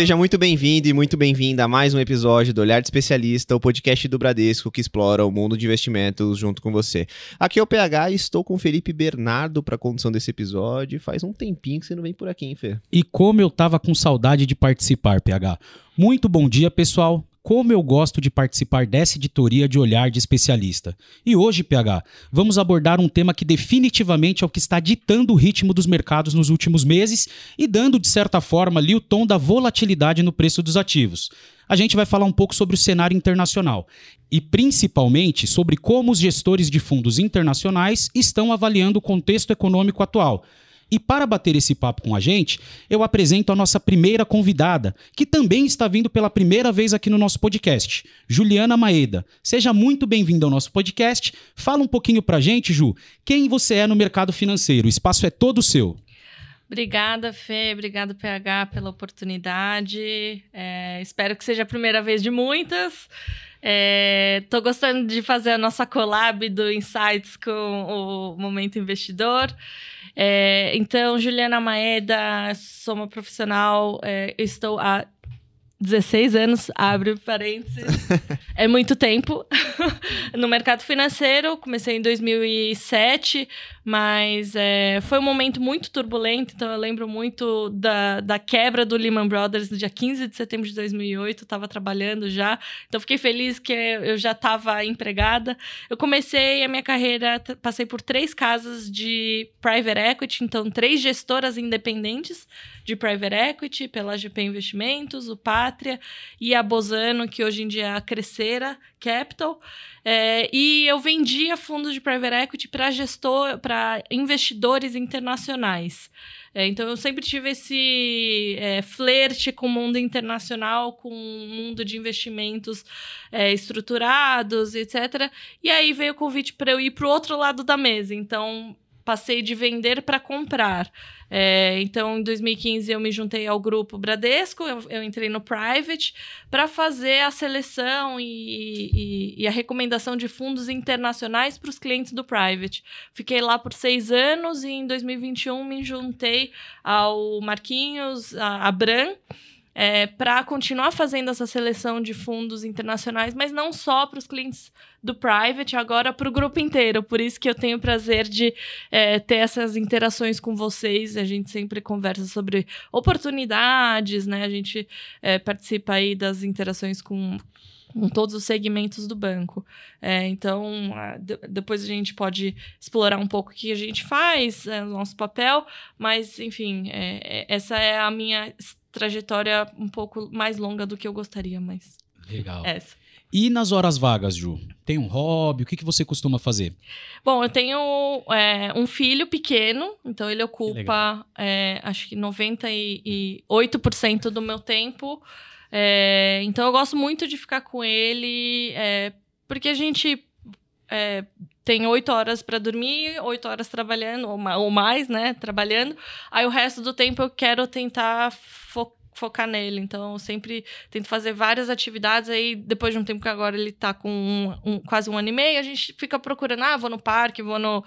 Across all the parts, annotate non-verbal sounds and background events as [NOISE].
seja muito bem-vindo e muito bem-vinda a mais um episódio do Olhar de Especialista, o podcast do Bradesco que explora o mundo de investimentos junto com você. Aqui é o PH e estou com o Felipe Bernardo para a condução desse episódio. Faz um tempinho que você não vem por aqui, hein, Fê? E como eu tava com saudade de participar, PH. Muito bom dia, pessoal. Como eu gosto de participar dessa editoria de olhar de especialista. E hoje, PH, vamos abordar um tema que definitivamente é o que está ditando o ritmo dos mercados nos últimos meses e dando, de certa forma, ali o tom da volatilidade no preço dos ativos. A gente vai falar um pouco sobre o cenário internacional e principalmente sobre como os gestores de fundos internacionais estão avaliando o contexto econômico atual. E para bater esse papo com a gente, eu apresento a nossa primeira convidada, que também está vindo pela primeira vez aqui no nosso podcast, Juliana Maeda. Seja muito bem-vinda ao nosso podcast. Fala um pouquinho para a gente, Ju, quem você é no mercado financeiro. O espaço é todo seu. Obrigada, Fê. Obrigada, PH, pela oportunidade. É, espero que seja a primeira vez de muitas. Estou gostando de fazer a nossa collab do Insights com o Momento Investidor. É, então, Juliana Maeda, sou uma profissional, é, estou há 16 anos, abre parênteses. [LAUGHS] é muito tempo no mercado financeiro. Comecei em 2007, mas é, foi um momento muito turbulento. Então, eu lembro muito da, da quebra do Lehman Brothers no dia 15 de setembro de 2008. Estava trabalhando já. Então, fiquei feliz que eu já estava empregada. Eu comecei a minha carreira, passei por três casas de private equity, então, três gestoras independentes de private equity, pela GP Investimentos, o Pátria e a Bozano, que hoje em dia é a Crescera Capital. É, e eu vendia fundos de private equity para gestor, para investidores internacionais. É, então eu sempre tive esse é, flerte com o mundo internacional, com o mundo de investimentos é, estruturados, etc. E aí veio o convite para eu ir para o outro lado da mesa. Então passei de vender para comprar. É, então, em 2015, eu me juntei ao grupo Bradesco, eu, eu entrei no Private para fazer a seleção e, e, e, a recomendação de fundos internacionais para os clientes do Private. Fiquei lá por seis anos e em 2021 me juntei ao Marquinhos, a, a Bran é, para continuar fazendo essa seleção de fundos internacionais, mas não só para os clientes do private, agora para o grupo inteiro. Por isso que eu tenho o prazer de é, ter essas interações com vocês. A gente sempre conversa sobre oportunidades, né? A gente é, participa aí das interações com com todos os segmentos do banco. É, então, depois a gente pode explorar um pouco o que a gente faz, é, o nosso papel, mas, enfim, é, é essa é a minha trajetória um pouco mais longa do que eu gostaria, mas. Legal. Essa. E nas horas vagas, Ju? Tem um hobby? O que, que você costuma fazer? Bom, eu tenho é, um filho pequeno, então ele ocupa, é, acho que 98% do meu tempo. É, então eu gosto muito de ficar com ele, é, porque a gente é, tem oito horas para dormir, oito horas trabalhando, ou mais, né? Trabalhando. Aí o resto do tempo eu quero tentar fo focar nele. Então, eu sempre tento fazer várias atividades. Aí, depois de um tempo que agora ele tá com um, um, quase um ano e meio, a gente fica procurando, ah, vou no parque, vou no.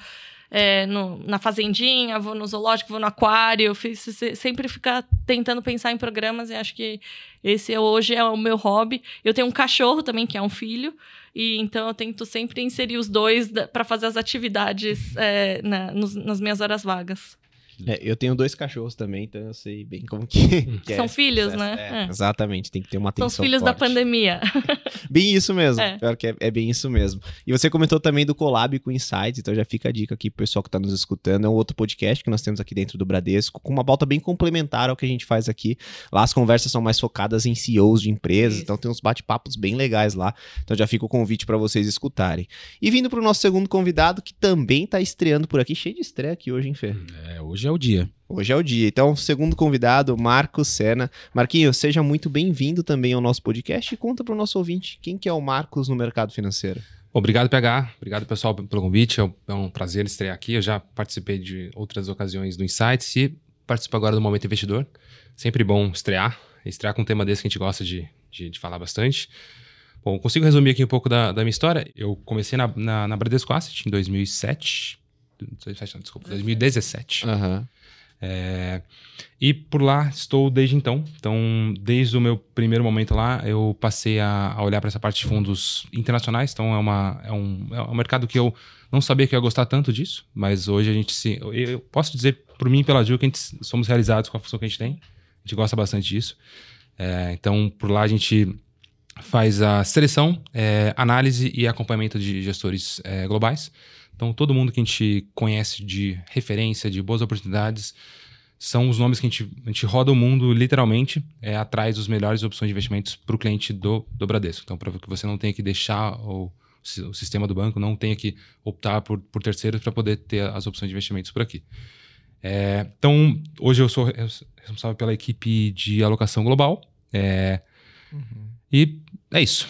É, no, na fazendinha, vou no zoológico, vou no aquário, fiz, sempre ficar tentando pensar em programas e acho que esse hoje é o meu hobby. Eu tenho um cachorro também, que é um filho, e então eu tento sempre inserir os dois para fazer as atividades é, na, nos, nas minhas horas vagas. É, eu tenho dois cachorros também, então eu sei bem como que. que São é filhos, né? É, exatamente, tem que ter uma atenção. São os filhos forte. da pandemia. [LAUGHS] bem isso mesmo. É. Pior que é, é, bem isso mesmo. E você comentou também do collab com Insights, então já fica a dica aqui pro pessoal que está nos escutando. É um outro podcast que nós temos aqui dentro do Bradesco, com uma pauta bem complementar ao que a gente faz aqui. Lá as conversas são mais focadas em CEOs de empresas, isso. então tem uns bate-papos bem legais lá. Então já fica o convite para vocês escutarem. E vindo pro nosso segundo convidado, que também está estreando por aqui, cheio de estreia aqui hoje, hein, Fê? É, hoje é o dia. Hoje é o dia. Então, segundo convidado, Marcos Sena. Marquinhos, seja muito bem-vindo também ao nosso podcast e conta para o nosso ouvinte quem que é o Marcos no mercado financeiro. Obrigado, PH. Obrigado, pessoal, pelo convite. É, é um prazer estrear aqui. Eu já participei de outras ocasiões do Insights e participo agora do Momento Investidor. Sempre bom estrear. Estrear com um tema desse que a gente gosta de, de, de falar bastante. Bom, consigo resumir aqui um pouco da, da minha história. Eu comecei na, na, na Bradesco Asset em 2007. Desculpa, 2017. Uhum. É, e por lá estou desde então. Então, desde o meu primeiro momento lá, eu passei a, a olhar para essa parte de fundos internacionais. Então, é, uma, é, um, é um mercado que eu não sabia que eu ia gostar tanto disso, mas hoje a gente se. Eu posso dizer por mim e pela Gil que a gente somos realizados com a função que a gente tem. A gente gosta bastante disso. É, então, por lá a gente faz a seleção, é, análise e acompanhamento de gestores é, globais. Então, todo mundo que a gente conhece de referência, de boas oportunidades, são os nomes que a gente, a gente roda o mundo literalmente é, atrás das melhores opções de investimentos para o cliente do, do Bradesco. Então, para que você não tenha que deixar o, o sistema do banco, não tenha que optar por, por terceiros para poder ter as opções de investimentos por aqui. É, então, hoje eu sou responsável pela equipe de alocação global. É, uhum. E é isso.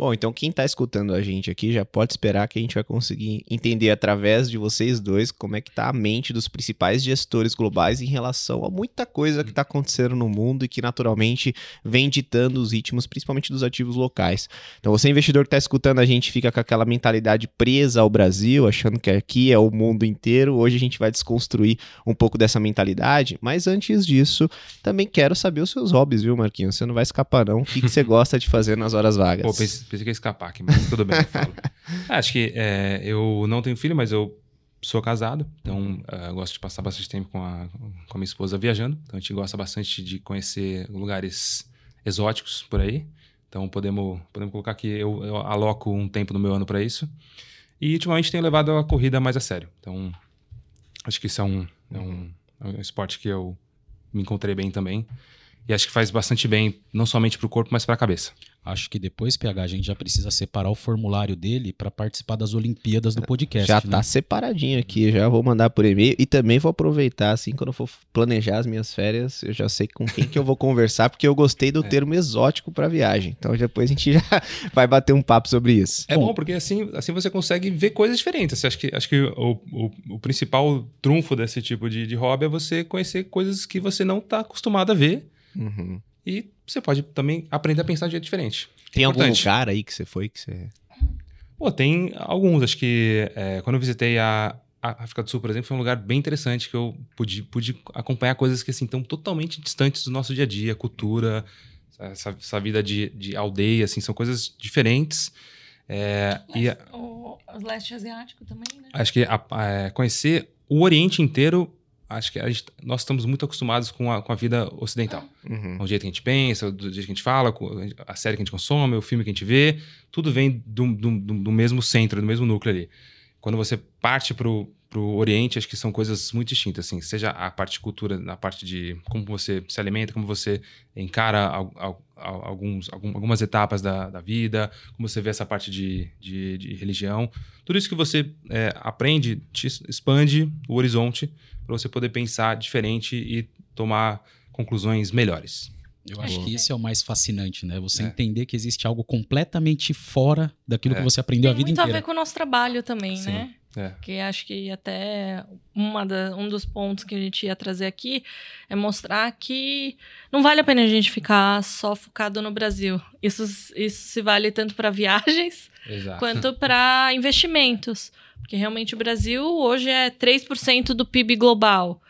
Bom, então quem está escutando a gente aqui já pode esperar que a gente vai conseguir entender através de vocês dois como é que está a mente dos principais gestores globais em relação a muita coisa que está acontecendo no mundo e que naturalmente vem ditando os ritmos, principalmente dos ativos locais. Então você investidor que está escutando a gente fica com aquela mentalidade presa ao Brasil, achando que aqui é o mundo inteiro. Hoje a gente vai desconstruir um pouco dessa mentalidade, mas antes disso, também quero saber os seus hobbies, viu, Marquinhos? Você não vai escapar não. O que, que você [LAUGHS] gosta de fazer nas horas vagas? Pô, pensei que ia escapar aqui, mas tudo bem, eu falo. Ah, [LAUGHS] acho que é, eu não tenho filho, mas eu sou casado, então uh, gosto de passar bastante tempo com a, com a minha esposa viajando. Então a gente gosta bastante de conhecer lugares exóticos por aí. Então podemos, podemos colocar que eu, eu aloco um tempo no meu ano para isso. E ultimamente tenho levado a corrida mais a sério. Então acho que isso é um, é um, é um esporte que eu me encontrei bem também. E acho que faz bastante bem, não somente para o corpo, mas para a cabeça. Acho que depois, PH, a gente já precisa separar o formulário dele para participar das Olimpíadas do podcast. Já né? tá separadinho aqui, já vou mandar por e-mail e também vou aproveitar, assim, quando eu for planejar as minhas férias, eu já sei com quem que eu vou [LAUGHS] conversar, porque eu gostei do é. termo exótico para viagem. Então depois a gente já [LAUGHS] vai bater um papo sobre isso. É bom, bom porque assim, assim você consegue ver coisas diferentes. Acho que, acho que o, o, o principal trunfo desse tipo de, de hobby é você conhecer coisas que você não está acostumado a ver. Uhum. E você pode também aprender a pensar de jeito diferente. Tem algum lugar aí que você foi que você. Pô, tem alguns. Acho que é, quando eu visitei a, a, África do Sul, por exemplo, foi um lugar bem interessante que eu pude, pude acompanhar coisas que assim, estão totalmente distantes do nosso dia a dia, cultura, essa, essa vida de, de aldeia, assim, são coisas diferentes. É, e, o, o leste asiático também, né? Acho que a, a, é, conhecer o Oriente inteiro acho que gente, nós estamos muito acostumados com a, com a vida ocidental. Uhum. O jeito que a gente pensa, o jeito que a gente fala, a série que a gente consome, o filme que a gente vê, tudo vem do, do, do mesmo centro, do mesmo núcleo ali. Quando você parte para o Oriente, acho que são coisas muito distintas, assim, seja a parte de cultura, na parte de como você se alimenta, como você encara alguns, algumas etapas da, da vida, como você vê essa parte de, de, de religião. Tudo isso que você é, aprende te expande o horizonte para você poder pensar diferente e tomar conclusões melhores. Eu acho que esse é o mais fascinante, né? Você é. entender que existe algo completamente fora daquilo é. que você aprendeu Tem a vida inteira. Tem muito a ver com o nosso trabalho também, Sim. né? É. Que acho que até uma da, um dos pontos que a gente ia trazer aqui é mostrar que não vale a pena a gente ficar só focado no Brasil. Isso, isso se vale tanto para viagens Exato. quanto para investimentos. Porque realmente o Brasil hoje é 3% do PIB global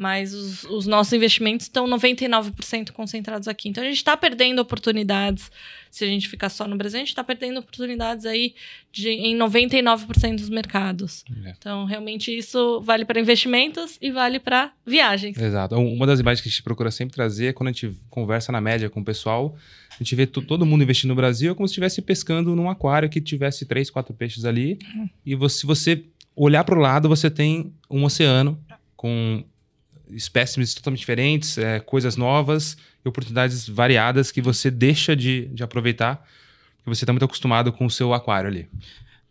mas os, os, nossos investimentos estão 99% concentrados aqui. Então a gente está perdendo oportunidades. Se a gente ficar só no Brasil, a gente está perdendo oportunidades aí de, em 99% dos mercados. É. Então, realmente, isso vale para investimentos e vale para viagens. Exato. Uma das imagens que a gente procura sempre trazer é quando a gente conversa na média com o pessoal, a gente vê todo mundo investindo no Brasil é como se estivesse pescando num aquário que tivesse três, quatro peixes ali. Uhum. E você, se você olhar para o lado, você tem um oceano com espécimes totalmente diferentes, é, coisas novas e oportunidades variadas que você deixa de, de aproveitar, porque você está muito acostumado com o seu aquário ali.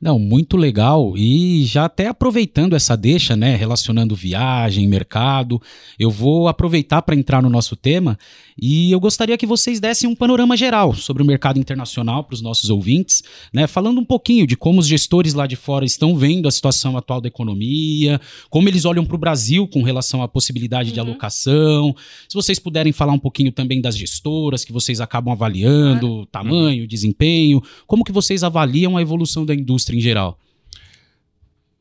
Não, muito legal. E já até aproveitando essa deixa, né, relacionando viagem, mercado, eu vou aproveitar para entrar no nosso tema e eu gostaria que vocês dessem um panorama geral sobre o mercado internacional para os nossos ouvintes, né, falando um pouquinho de como os gestores lá de fora estão vendo a situação atual da economia, como eles olham para o Brasil com relação à possibilidade uhum. de alocação. Se vocês puderem falar um pouquinho também das gestoras que vocês acabam avaliando, tamanho, uhum. desempenho, como que vocês avaliam a evolução da indústria indústria em geral?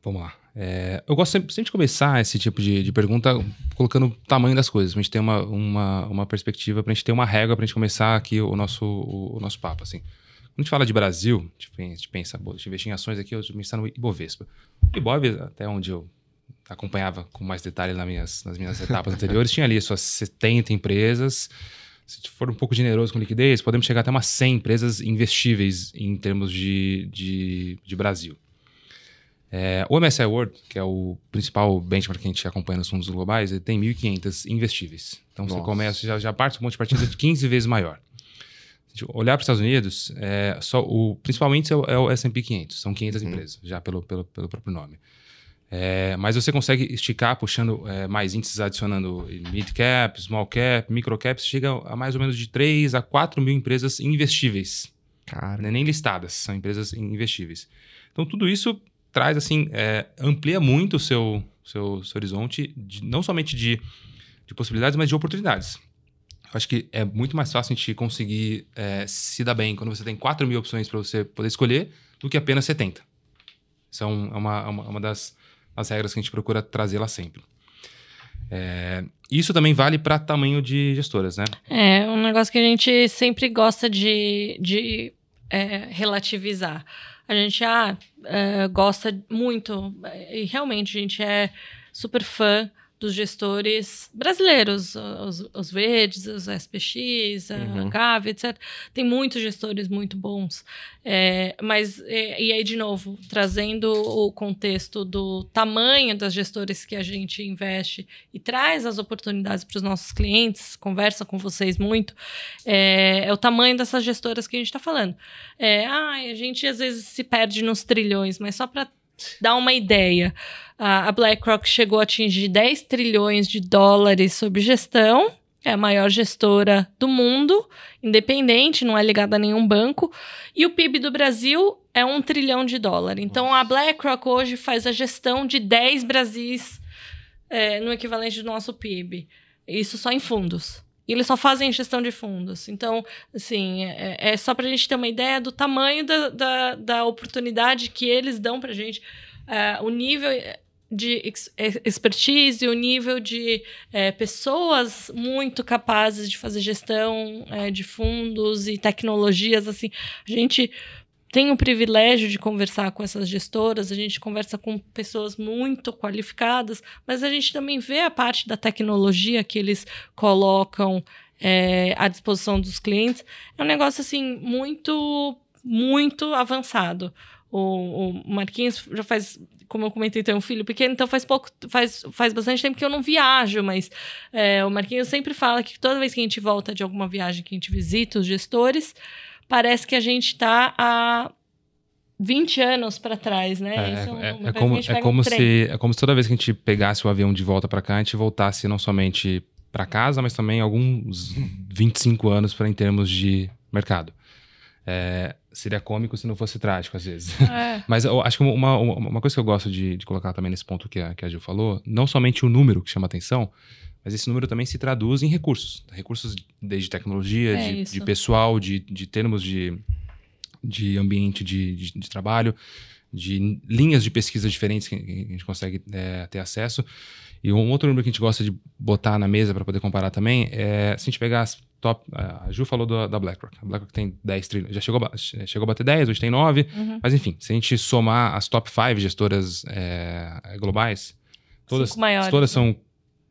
Vamos lá. É, eu gosto sempre, sempre, de começar esse tipo de, de, pergunta colocando o tamanho das coisas, pra gente ter uma, uma, uma perspectiva, pra gente ter uma régua pra gente começar aqui o nosso, o, o nosso papo, assim. Quando a gente fala de Brasil, a gente pensa, a gente investir em ações aqui, eu pensar no Ibovespa. O Ibov, até onde eu acompanhava com mais detalhe nas minhas, nas minhas etapas anteriores, tinha ali suas 70 empresas. Se for um pouco generoso com liquidez, podemos chegar até umas 100 empresas investíveis em termos de, de, de Brasil. É, o MSI World, que é o principal benchmark que a gente acompanha nos fundos globais, ele tem 1.500 investíveis. Então Nossa. você começa, já, já parte um monte de partida de 15 vezes maior. Se olhar para os Estados Unidos, é, só o, principalmente é o, é o S&P 500, são 500 uhum. empresas, já pelo, pelo, pelo próprio nome. É, mas você consegue esticar puxando é, mais índices, adicionando mid cap, small cap, micro cap, chega a mais ou menos de 3 a 4 mil empresas investíveis. Cara. É nem listadas, são empresas investíveis. Então tudo isso traz assim, é, amplia muito o seu, seu, seu horizonte, de, não somente de, de possibilidades, mas de oportunidades. Eu acho que é muito mais fácil a gente conseguir é, se dar bem quando você tem 4 mil opções para você poder escolher do que apenas 70. Isso é, é uma, é uma, uma das as regras que a gente procura trazer lá sempre. É, isso também vale para tamanho de gestoras, né? É, um negócio que a gente sempre gosta de, de é, relativizar. A gente ah, é, gosta muito, e realmente a gente é super fã dos gestores brasileiros, os, os verdes, os SPX, a uhum. Gavi, etc. Tem muitos gestores muito bons. É, mas, é, e aí, de novo, trazendo o contexto do tamanho das gestores que a gente investe e traz as oportunidades para os nossos clientes, conversa com vocês muito, é, é, o tamanho dessas gestoras que a gente está falando. É, ah, a gente às vezes se perde nos trilhões, mas só para dar uma ideia a BlackRock chegou a atingir 10 trilhões de dólares sob gestão, é a maior gestora do mundo, independente, não é ligada a nenhum banco, e o PIB do Brasil é um trilhão de dólares. Então a BlackRock hoje faz a gestão de 10 Brasis é, no equivalente do nosso PIB. Isso só em fundos. E eles só fazem gestão de fundos. Então, assim, é, é só para a gente ter uma ideia do tamanho da, da, da oportunidade que eles dão para a gente. Uh, o nível de expertise, o nível de é, pessoas muito capazes de fazer gestão é, de fundos e tecnologias, assim, a gente tem o privilégio de conversar com essas gestoras, a gente conversa com pessoas muito qualificadas, mas a gente também vê a parte da tecnologia que eles colocam é, à disposição dos clientes. É um negócio, assim, muito, muito avançado. O, o Marquinhos já faz como eu comentei, tem um filho pequeno, então faz pouco, faz, faz bastante tempo que eu não viajo, mas é, o Marquinhos sempre fala que toda vez que a gente volta de alguma viagem que a gente visita os gestores, parece que a gente está há 20 anos para trás, né? É, é, é, é como, é, como um se, é como se toda vez que a gente pegasse o avião de volta para cá, a gente voltasse não somente para casa, mas também alguns 25 anos para em termos de mercado. É, seria cômico se não fosse trágico, às vezes. É. [LAUGHS] Mas eu acho que uma, uma coisa que eu gosto de, de colocar também nesse ponto que a, que a Gil falou, não somente o número que chama atenção, mas esse número também se traduz em recursos. Recursos desde tecnologia, é de, de, pessoal, de, de termos de, de ambiente de, de, de, trabalho, de linhas de pesquisa diferentes que a gente consegue é, ter acesso. E um outro número que a gente gosta de botar na mesa para poder comparar também é se a gente pegar as top. A Ju falou do, da BlackRock. A BlackRock tem 10 trilhões. Já chegou, chegou a bater 10, hoje tem 9. Uhum. Mas enfim, se a gente somar as top 5 gestoras é, globais, todas, todas são,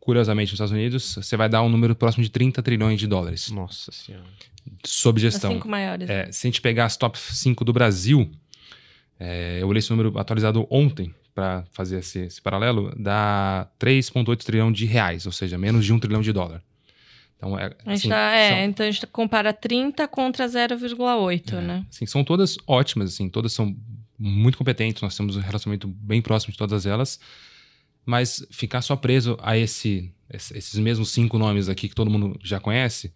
curiosamente, nos Estados Unidos, você vai dar um número próximo de 30 trilhões de dólares. Nossa Senhora. Sob gestão. As 5 maiores. É, se a gente pegar as top 5 do Brasil, é, eu olhei esse número atualizado ontem para fazer esse, esse, paralelo, dá 3,8 trilhão de reais, ou seja, menos de 1 trilhão de dólar. Então, é, a assim, tá, é, são... então a gente compara 30 contra 0,8, é, né? Assim, são todas ótimas, assim, todas são muito competentes, nós temos um relacionamento bem próximo de todas elas, mas ficar só preso a esse, esses mesmos cinco nomes aqui que todo mundo já conhece,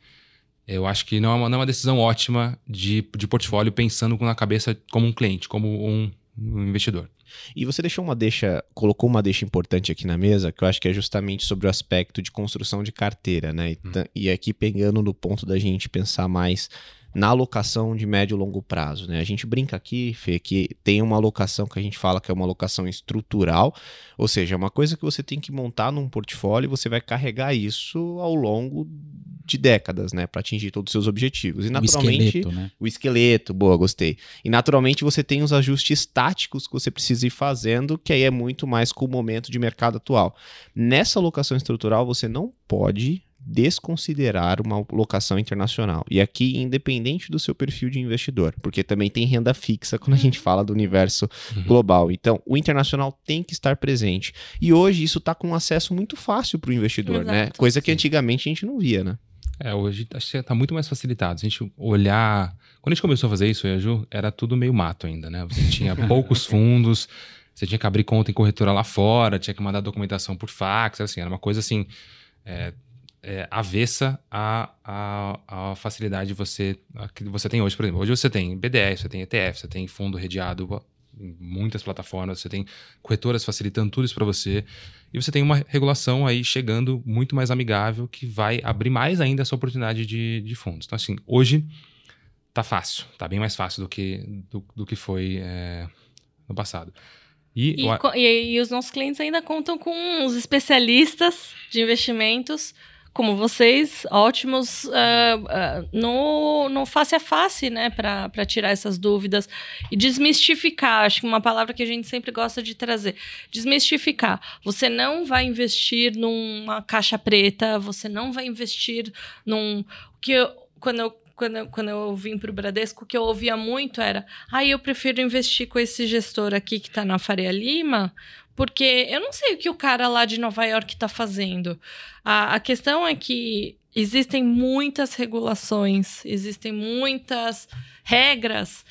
eu acho que não é uma, não é uma decisão ótima de, de portfólio pensando na cabeça como um cliente, como um, um investidor. E você deixou uma deixa, colocou uma deixa importante aqui na mesa, que eu acho que é justamente sobre o aspecto de construção de carteira, né? E, hum. e aqui pegando no ponto da gente pensar mais na alocação de médio e longo prazo. Né? A gente brinca aqui, Fê, que tem uma alocação que a gente fala que é uma alocação estrutural, ou seja, é uma coisa que você tem que montar num portfólio e você vai carregar isso ao longo de décadas, né, para atingir todos os seus objetivos. E naturalmente, o esqueleto, né? o esqueleto, boa, gostei. E naturalmente você tem os ajustes táticos que você precisa ir fazendo, que aí é muito mais com o momento de mercado atual. Nessa alocação estrutural, você não pode desconsiderar uma locação internacional. E aqui, independente do seu perfil de investidor, porque também tem renda fixa quando a gente uhum. fala do universo uhum. global. Então, o internacional tem que estar presente. E hoje isso está com acesso muito fácil para o investidor, né? Exato. né? Coisa que antigamente a gente não via, né? É, hoje acho que está muito mais facilitado. Se a gente olhar. Quando a gente começou a fazer isso, eu Ju, era tudo meio mato ainda, né? Você tinha [LAUGHS] poucos fundos, você tinha que abrir conta em corretora lá fora, tinha que mandar documentação por fax, assim, era uma coisa assim. É, é, avessa à, à, à facilidade de você, que você tem hoje. Por exemplo, hoje você tem BDR, você tem ETF, você tem fundo redeado em muitas plataformas, você tem corretoras facilitando tudo isso para você. E você tem uma regulação aí chegando muito mais amigável que vai abrir mais ainda essa oportunidade de, de fundos. Então, assim, hoje tá fácil, tá bem mais fácil do que, do, do que foi é, no passado. E, e, eu... e, e, os nossos clientes ainda contam com os especialistas de investimentos como vocês, ótimos uh, uh, no, no face a face, né, para tirar essas dúvidas e desmistificar. Acho que uma palavra que a gente sempre gosta de trazer: desmistificar. Você não vai investir numa caixa preta, você não vai investir num. que eu, quando eu quando eu, quando eu vim para o Bradesco, o que eu ouvia muito era: ah, eu prefiro investir com esse gestor aqui que está na Faria Lima, porque eu não sei o que o cara lá de Nova York está fazendo. A, a questão é que existem muitas regulações, existem muitas regras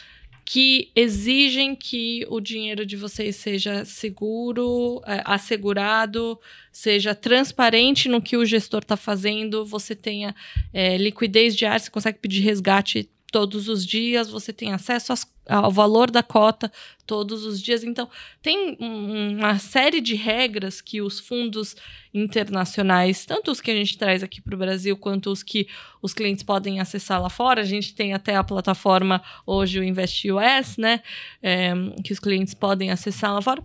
que exigem que o dinheiro de vocês seja seguro, é, assegurado, seja transparente no que o gestor está fazendo, você tenha é, liquidez diária, você consegue pedir resgate todos os dias, você tem acesso às, ao valor da cota todos os dias. Então, tem uma série de regras que os fundos internacionais, tanto os que a gente traz aqui para o Brasil, quanto os que os clientes podem acessar lá fora. A gente tem até a plataforma hoje, o Invest US, né? É, que os clientes podem acessar lá fora.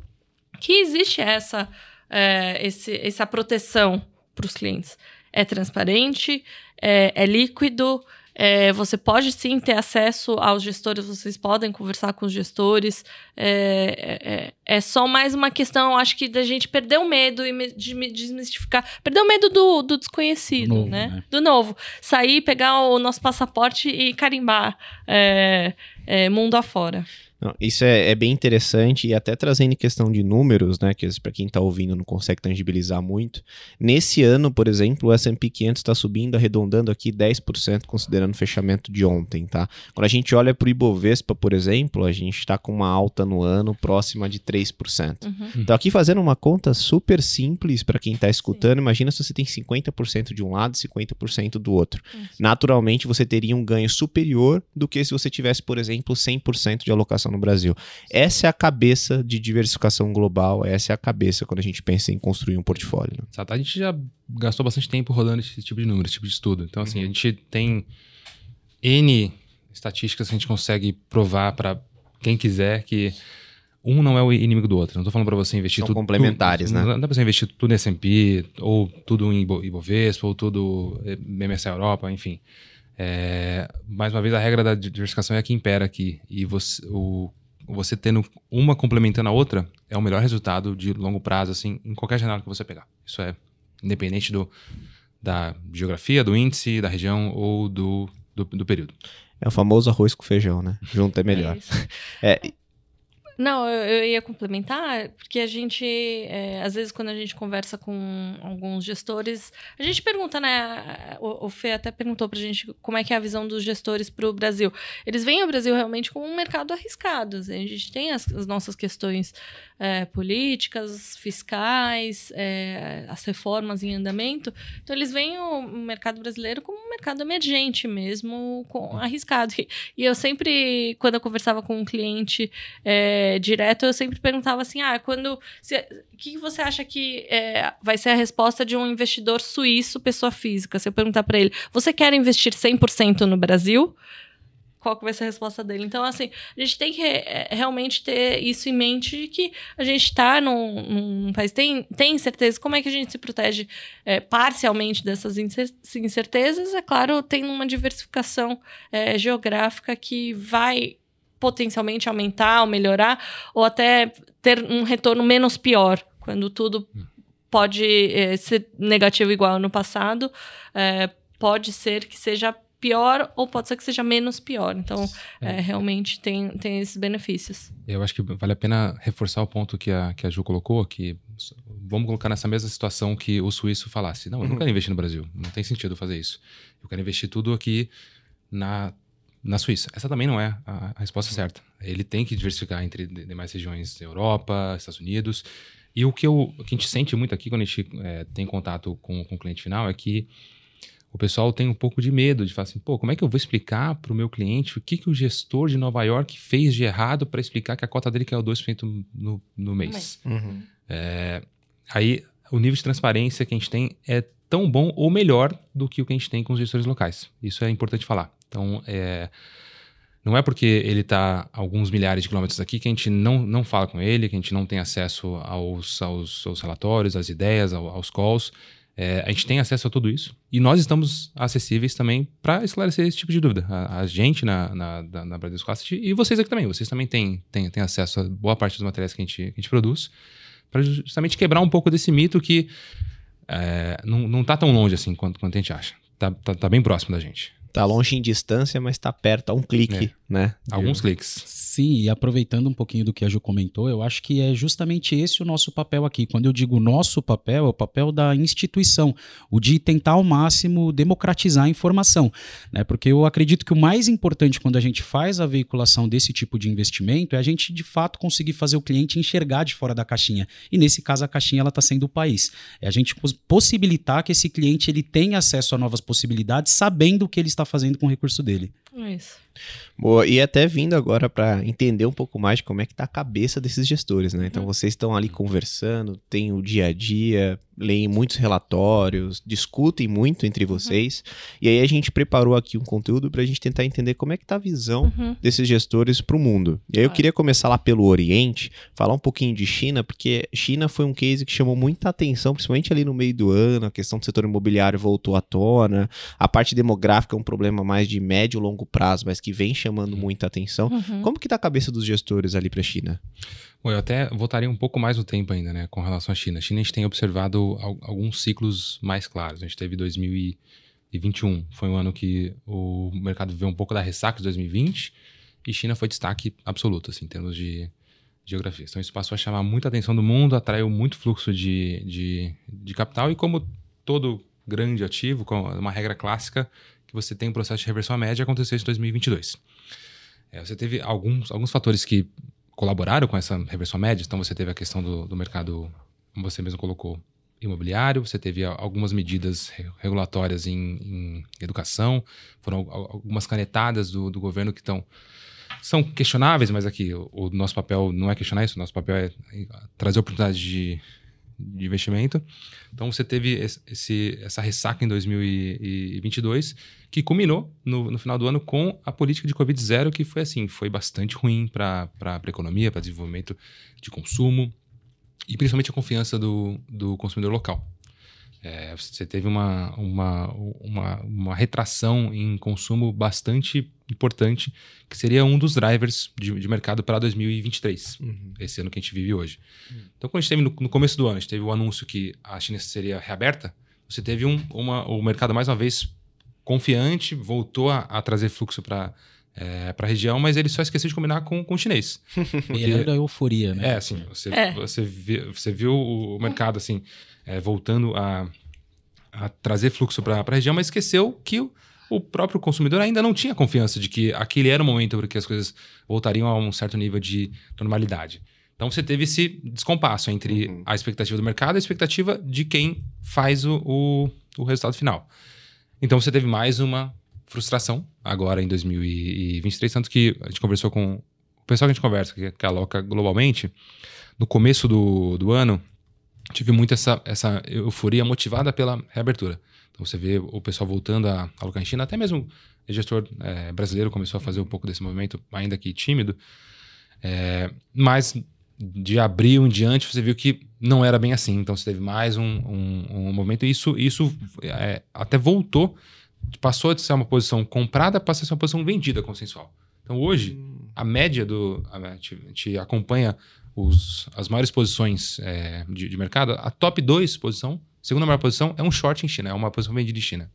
Que existe essa, é, esse, essa proteção para os clientes. É transparente, é, é líquido, é, você pode sim ter acesso aos gestores, vocês podem conversar com os gestores. É, é, é só mais uma questão, acho que, da gente perder o medo e de desmistificar. Perder o medo do, do desconhecido, do novo, né? né? Do novo. Sair, pegar o nosso passaporte e carimbar é, é, mundo afora. Não, isso é, é, bem interessante e até trazendo questão de números, né, que para quem está ouvindo não consegue tangibilizar muito. Nesse ano, por exemplo, o S&P 500 está subindo, arredondando aqui 10%, considerando o fechamento de ontem, tá? Quando a gente olha para o Ibovespa, por exemplo, a gente está com uma alta no ano próxima de 3%. Uhum. Então aqui fazendo uma conta super simples para quem está escutando, Sim. imagina se você tem 50% de um lado e 50% do outro. Isso. Naturalmente você teria um ganho superior do que se você tivesse, por exemplo, 100% de alocação no Brasil. Essa é a cabeça de diversificação global, essa é a cabeça quando a gente pensa em construir um portfólio. Né? A gente já gastou bastante tempo rodando esse tipo de número, esse tipo de estudo. Então, assim, uhum. a gente tem N estatísticas que a gente consegue provar para quem quiser que um não é o inimigo do outro. Não estou falando para você investir São tudo. complementares, tudo, né? Não dá para você investir tudo em S&P, ou tudo em Ibovespa, ou tudo MSCI Europa, enfim. É, mais uma vez, a regra da diversificação é a que impera aqui. E você, o, você tendo uma complementando a outra é o melhor resultado de longo prazo, assim, em qualquer janela que você pegar. Isso é independente do, da geografia, do índice, da região ou do, do, do período. É o famoso arroz com feijão, né? [LAUGHS] Junto é melhor. É, é não, eu, eu, ia complementar, porque a gente, é, às vezes, quando a gente conversa com alguns gestores, a gente pergunta, né? O, o Fê até perguntou pra gente como é que é a visão dos gestores para o Brasil. Eles veem o Brasil realmente como um mercado arriscado. Assim, a gente tem as, as nossas questões é, políticas, fiscais, é, as reformas em andamento. Então, eles veem o, mercado brasileiro como um mercado emergente mesmo, com, arriscado. E, e eu sempre, quando eu conversava com um cliente é, direto, eu sempre perguntava assim: ah, quando. O que você acha que é, vai ser a resposta de um investidor suíço, pessoa física? Se eu perguntar para ele, você quer investir 100% no Brasil? qual que vai ser a resposta dele. Então, assim, a gente tem que é, realmente ter isso em mente de que a gente está num, num, país, tem, tem incerteza, como é que a gente se protege é, parcialmente dessas incertezas? É claro, tem uma diversificação é, geográfica que vai potencialmente aumentar ou melhorar, ou até ter um retorno menos pior, quando tudo hum. pode é, ser negativo igual no passado, é, pode ser que seja pior ou pode ser que seja menos pior. Então, é. É, realmente tem, tem esses benefícios. Eu acho que vale a pena reforçar o ponto que a, que a Ju colocou, que vamos colocar nessa mesma situação que o suíço falasse. Não, eu não quero investir no Brasil. Não tem sentido fazer isso. Eu quero investir tudo aqui na, na Suíça. Essa também não é a, a resposta uhum. certa. Ele tem que diversificar entre demais regiões da Europa, Estados Unidos. E o que, eu, o que a gente sente muito aqui quando a gente é, tem contato com, com o cliente final é que o pessoal tem um pouco de medo de falar assim, pô, como é que eu vou explicar para o meu cliente o que, que o gestor de Nova York fez de errado para explicar que a cota dele caiu 2% no, no mês? Uhum. É, aí, o nível de transparência que a gente tem é tão bom ou melhor do que o que a gente tem com os gestores locais. Isso é importante falar. Então, é, não é porque ele está alguns milhares de quilômetros aqui que a gente não, não fala com ele, que a gente não tem acesso aos, aos, aos relatórios, às ideias, aos calls. É, a gente tem acesso a tudo isso e nós estamos acessíveis também para esclarecer esse tipo de dúvida. A, a gente na, na, na, na Bradesco Asset e vocês aqui também. Vocês também têm, têm, têm acesso a boa parte dos materiais que a gente, que a gente produz para justamente quebrar um pouco desse mito que é, não, está tão longe assim quanto, quanto a gente acha. Está tá, tá bem próximo da gente. Tá longe em distância, mas está perto, a um clique, é. né? Alguns cliques. Sim, e aproveitando um pouquinho do que a Ju comentou, eu acho que é justamente esse o nosso papel aqui. Quando eu digo nosso papel, é o papel da instituição, o de tentar ao máximo democratizar a informação, né? Porque eu acredito que o mais importante quando a gente faz a veiculação desse tipo de investimento é a gente de fato conseguir fazer o cliente enxergar de fora da caixinha. E nesse caso a caixinha está sendo o país. É a gente possibilitar que esse cliente ele tenha acesso a novas possibilidades, sabendo o que ele está fazendo com o recurso dele. É isso. Boa, e até vindo agora para entender um pouco mais de como é que tá a cabeça desses gestores, né? Então uhum. vocês estão ali conversando, tem o dia a dia, leem muitos relatórios, discutem muito entre uhum. vocês. Uhum. E aí a gente preparou aqui um conteúdo para a gente tentar entender como é que tá a visão uhum. desses gestores para o mundo. E aí eu queria começar lá pelo Oriente, falar um pouquinho de China, porque China foi um case que chamou muita atenção, principalmente ali no meio do ano, a questão do setor imobiliário voltou à tona, a parte demográfica é um problema mais de médio e longo prazo, mas que vem chamando uhum. muita atenção. Uhum. Como que tá a cabeça dos gestores ali para a China? Bom, eu até voltaria um pouco mais no tempo ainda, né, com relação à China. A China a gente tem observado alguns ciclos mais claros. A gente teve 2021, foi um ano que o mercado viveu um pouco da ressaca de 2020 e China foi destaque absoluto, assim, em termos de geografia. Então isso passou a chamar muita atenção do mundo, atraiu muito fluxo de, de, de capital e como todo grande ativo, com uma regra clássica, que você tem um processo de reversão à média, aconteceu em 2022. É, você teve alguns, alguns fatores que colaboraram com essa reversão média. Então, você teve a questão do, do mercado, como você mesmo colocou, imobiliário, você teve algumas medidas regulatórias em, em educação, foram algumas canetadas do, do governo que estão são questionáveis, mas aqui o, o, nosso papel não é questionar isso, o nosso papel é trazer oportunidades de, de investimento. Então você teve esse, essa ressaca em 2022 que culminou no, no, final do ano com a política de Covid zero que foi assim, foi bastante ruim para a economia, para desenvolvimento de consumo e principalmente a confiança do, do consumidor local. É, você teve uma, uma, uma, uma, retração em consumo bastante importante, que seria um dos drivers de, de mercado para 2023, uhum. esse ano que a gente vive hoje. Uhum. Então, quando a gente teve no, no, começo do ano, a gente teve o anúncio que a China seria reaberta, você teve um, uma, o mercado mais uma vez confiante, voltou a, a trazer fluxo para é, para a região, mas ele só esqueceu de combinar com, com o chinês. [LAUGHS] Ele era euforia, né? É, assim, você, é. Você, viu, você viu o mercado assim é, voltando a, a, trazer fluxo para a região, mas esqueceu que o, próprio consumidor ainda não tinha confiança de que aquele era o momento para que as coisas voltariam a um certo nível de normalidade. Então você teve esse descompasso entre uhum. a expectativa do mercado e a expectativa de quem faz o, o, o resultado final. Então você teve mais uma frustração agora em 2023, tanto que a gente conversou com o pessoal que a gente conversa, que, que aloca globalmente, no começo do, do ano, tive muito essa, essa euforia motivada pela reabertura. Então você vê o pessoal voltando a alocar em China, até mesmo o gestor é, brasileiro começou a fazer um pouco desse movimento, ainda que tímido. É, mas de abril em diante você viu que não era bem assim. Então você teve mais um, um, um movimento e isso, isso é, até voltou, passou de ser uma posição comprada para ser uma posição vendida consensual. Então hoje, a média do. A a gente acompanha os, as maiores posições é, de, de, mercado. A top 2 posição, segunda maior posição, é um short em China, é uma posição vendida em China.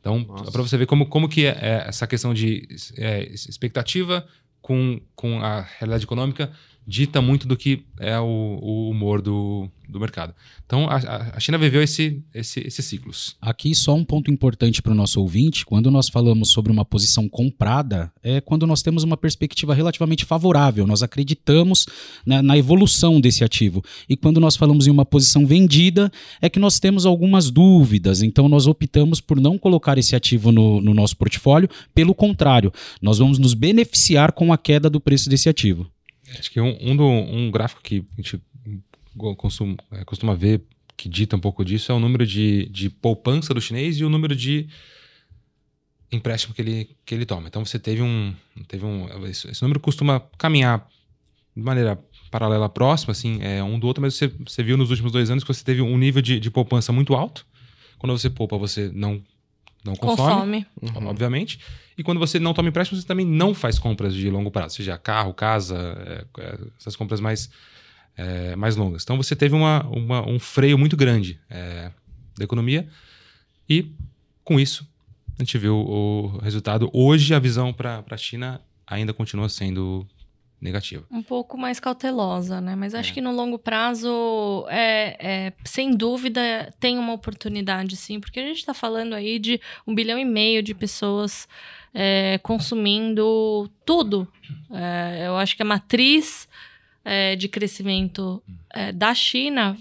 Então, para você ver como, como que é, é essa questão de é, expectativa com, com a realidade econômica dita muito do que é o, o humor do, do mercado. Então, a, a China viveu esse, esse, esses ciclos. Aqui, só um ponto importante para o nosso ouvinte: quando nós falamos sobre uma posição comprada, é quando nós temos uma perspectiva relativamente favorável, nós acreditamos na, na evolução desse ativo. E quando nós falamos em uma posição vendida, é que nós temos algumas dúvidas, então nós optamos por não colocar esse ativo no, no nosso portfólio, pelo contrário, nós vamos nos beneficiar com a queda do preço desse ativo. Acho que um, um, do, um gráfico que a gente costuma, é, costuma ver que dita um pouco disso é o número de, de poupança do chinês e o número de empréstimo que ele, que ele toma. Então você teve um. Teve um esse, esse número costuma caminhar de maneira paralela próxima, assim, é um do outro, mas você, você viu nos últimos dois anos que você teve um nível de, de poupança muito alto. Quando você poupa, você não, não consome, consome. Uhum. obviamente. E quando você não toma empréstimo, você também não faz compras de longo prazo, seja carro, casa, é, é, essas compras mais, é, mais longas. Então você teve uma, uma um freio muito grande é, da economia e com isso a gente viu o resultado. Hoje a visão para a China ainda continua sendo negativa. Um pouco mais cautelosa, né? Mas acho é. que no longo prazo, é, é, sem dúvida, tem uma oportunidade, sim, porque a gente está falando aí de um bilhão e meio de pessoas é, consumindo tudo. É, eu acho que a matriz é, de crescimento é, da China